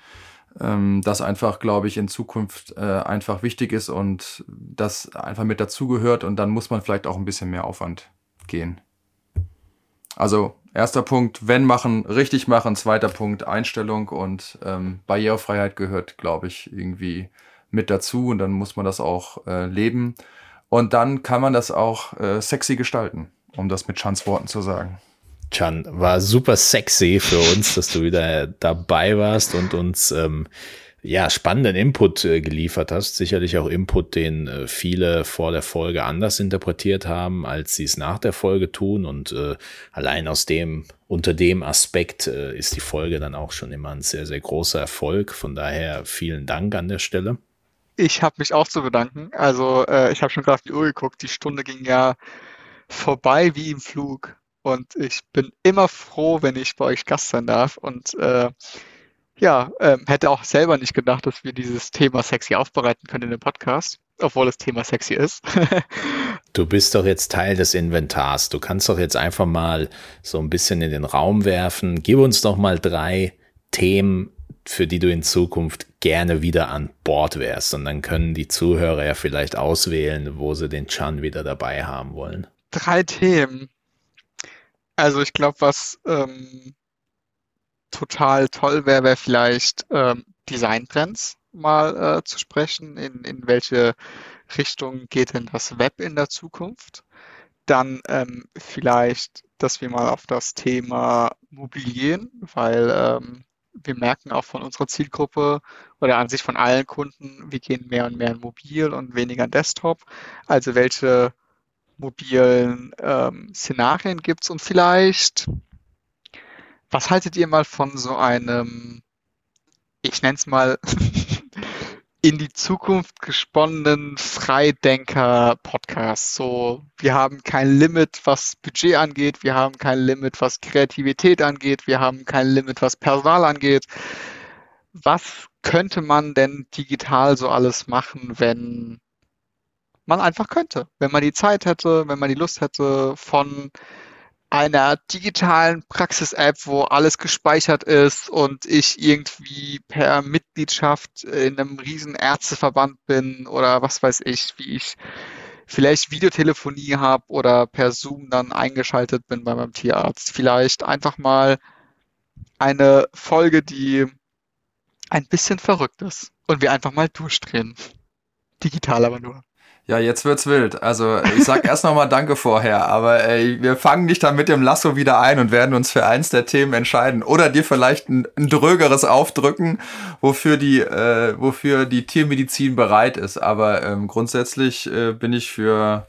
ähm, das einfach, glaube ich, in Zukunft äh, einfach wichtig ist und das einfach mit dazugehört und dann muss man vielleicht auch ein bisschen mehr Aufwand gehen. Also erster Punkt, wenn machen, richtig machen. Zweiter Punkt, Einstellung und ähm, Barrierefreiheit gehört, glaube ich, irgendwie mit dazu und dann muss man das auch äh, leben. Und dann kann man das auch äh, sexy gestalten, um das mit Chans Worten zu sagen. Chan, war super sexy für uns, dass du wieder dabei warst und uns ähm, ja spannenden Input äh, geliefert hast. Sicherlich auch Input, den äh, viele vor der Folge anders interpretiert haben, als sie es nach der Folge tun. Und äh, allein aus dem, unter dem Aspekt äh, ist die Folge dann auch schon immer ein sehr, sehr großer Erfolg. Von daher vielen Dank an der Stelle. Ich habe mich auch zu bedanken. Also äh, ich habe schon gerade auf die Uhr geguckt. Die Stunde ging ja vorbei wie im Flug. Und ich bin immer froh, wenn ich bei euch Gast sein darf. Und äh, ja, ähm, hätte auch selber nicht gedacht, dass wir dieses Thema sexy aufbereiten können in dem Podcast, obwohl das Thema sexy ist. <laughs> du bist doch jetzt Teil des Inventars. Du kannst doch jetzt einfach mal so ein bisschen in den Raum werfen. Gib uns doch mal drei Themen, für die du in Zukunft gerne wieder an Bord wärst. Und dann können die Zuhörer ja vielleicht auswählen, wo sie den Chan wieder dabei haben wollen. Drei Themen. Also ich glaube, was ähm, total toll wäre, wäre vielleicht ähm, Designtrends mal äh, zu sprechen. In, in welche Richtung geht denn das Web in der Zukunft? Dann ähm, vielleicht, dass wir mal auf das Thema Mobilien, weil ähm, wir merken auch von unserer Zielgruppe oder an sich von allen Kunden, wir gehen mehr und mehr in Mobil und weniger in Desktop. Also welche mobilen ähm, Szenarien gibt es und vielleicht, was haltet ihr mal von so einem, ich nenne es mal, <laughs> in die Zukunft gesponnenen Freidenker-Podcast. So, wir haben kein Limit, was Budget angeht, wir haben kein Limit, was Kreativität angeht, wir haben kein Limit, was Personal angeht. Was könnte man denn digital so alles machen, wenn man einfach könnte. Wenn man die Zeit hätte, wenn man die Lust hätte von einer digitalen Praxis-App, wo alles gespeichert ist und ich irgendwie per Mitgliedschaft in einem riesen Ärzteverband bin oder was weiß ich, wie ich vielleicht Videotelefonie habe oder per Zoom dann eingeschaltet bin bei meinem Tierarzt. Vielleicht einfach mal eine Folge, die ein bisschen verrückt ist und wir einfach mal durchdrehen. Digital aber nur. Ja, jetzt wird's wild. Also ich sag erst nochmal Danke vorher, aber ey, wir fangen dich dann mit dem Lasso wieder ein und werden uns für eins der Themen entscheiden oder dir vielleicht ein, ein drögeres aufdrücken, wofür die, äh, wofür die Tiermedizin bereit ist. Aber ähm, grundsätzlich äh, bin ich für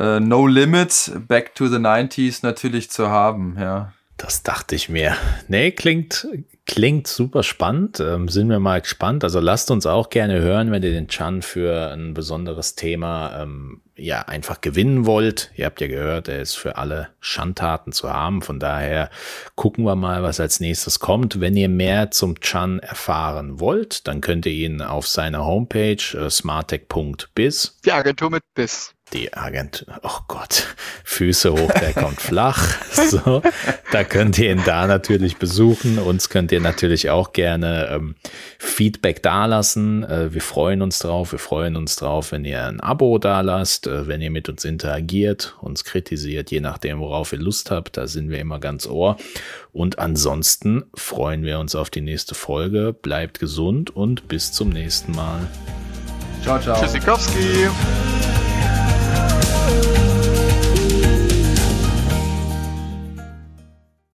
äh, No Limits, Back to the 90s natürlich zu haben, ja. Das dachte ich mir. Nee, klingt, klingt super spannend. Ähm, sind wir mal gespannt. Also lasst uns auch gerne hören, wenn ihr den Chan für ein besonderes Thema ähm, ja einfach gewinnen wollt. Ihr habt ja gehört, er ist für alle Schandtaten zu haben. Von daher gucken wir mal, was als nächstes kommt. Wenn ihr mehr zum Chan erfahren wollt, dann könnt ihr ihn auf seiner Homepage äh, smartech.biz. Die Agentur mit Biz die Agent, oh Gott, Füße hoch, der kommt flach. <laughs> So, da könnt ihr ihn da natürlich besuchen. Uns könnt ihr natürlich auch gerne ähm, Feedback dalassen. Äh, wir freuen uns drauf. Wir freuen uns drauf, wenn ihr ein Abo dalasst, äh, wenn ihr mit uns interagiert, uns kritisiert, je nachdem, worauf ihr Lust habt. Da sind wir immer ganz ohr. Und ansonsten freuen wir uns auf die nächste Folge. Bleibt gesund und bis zum nächsten Mal. Ciao, ciao. Tschüssikowski.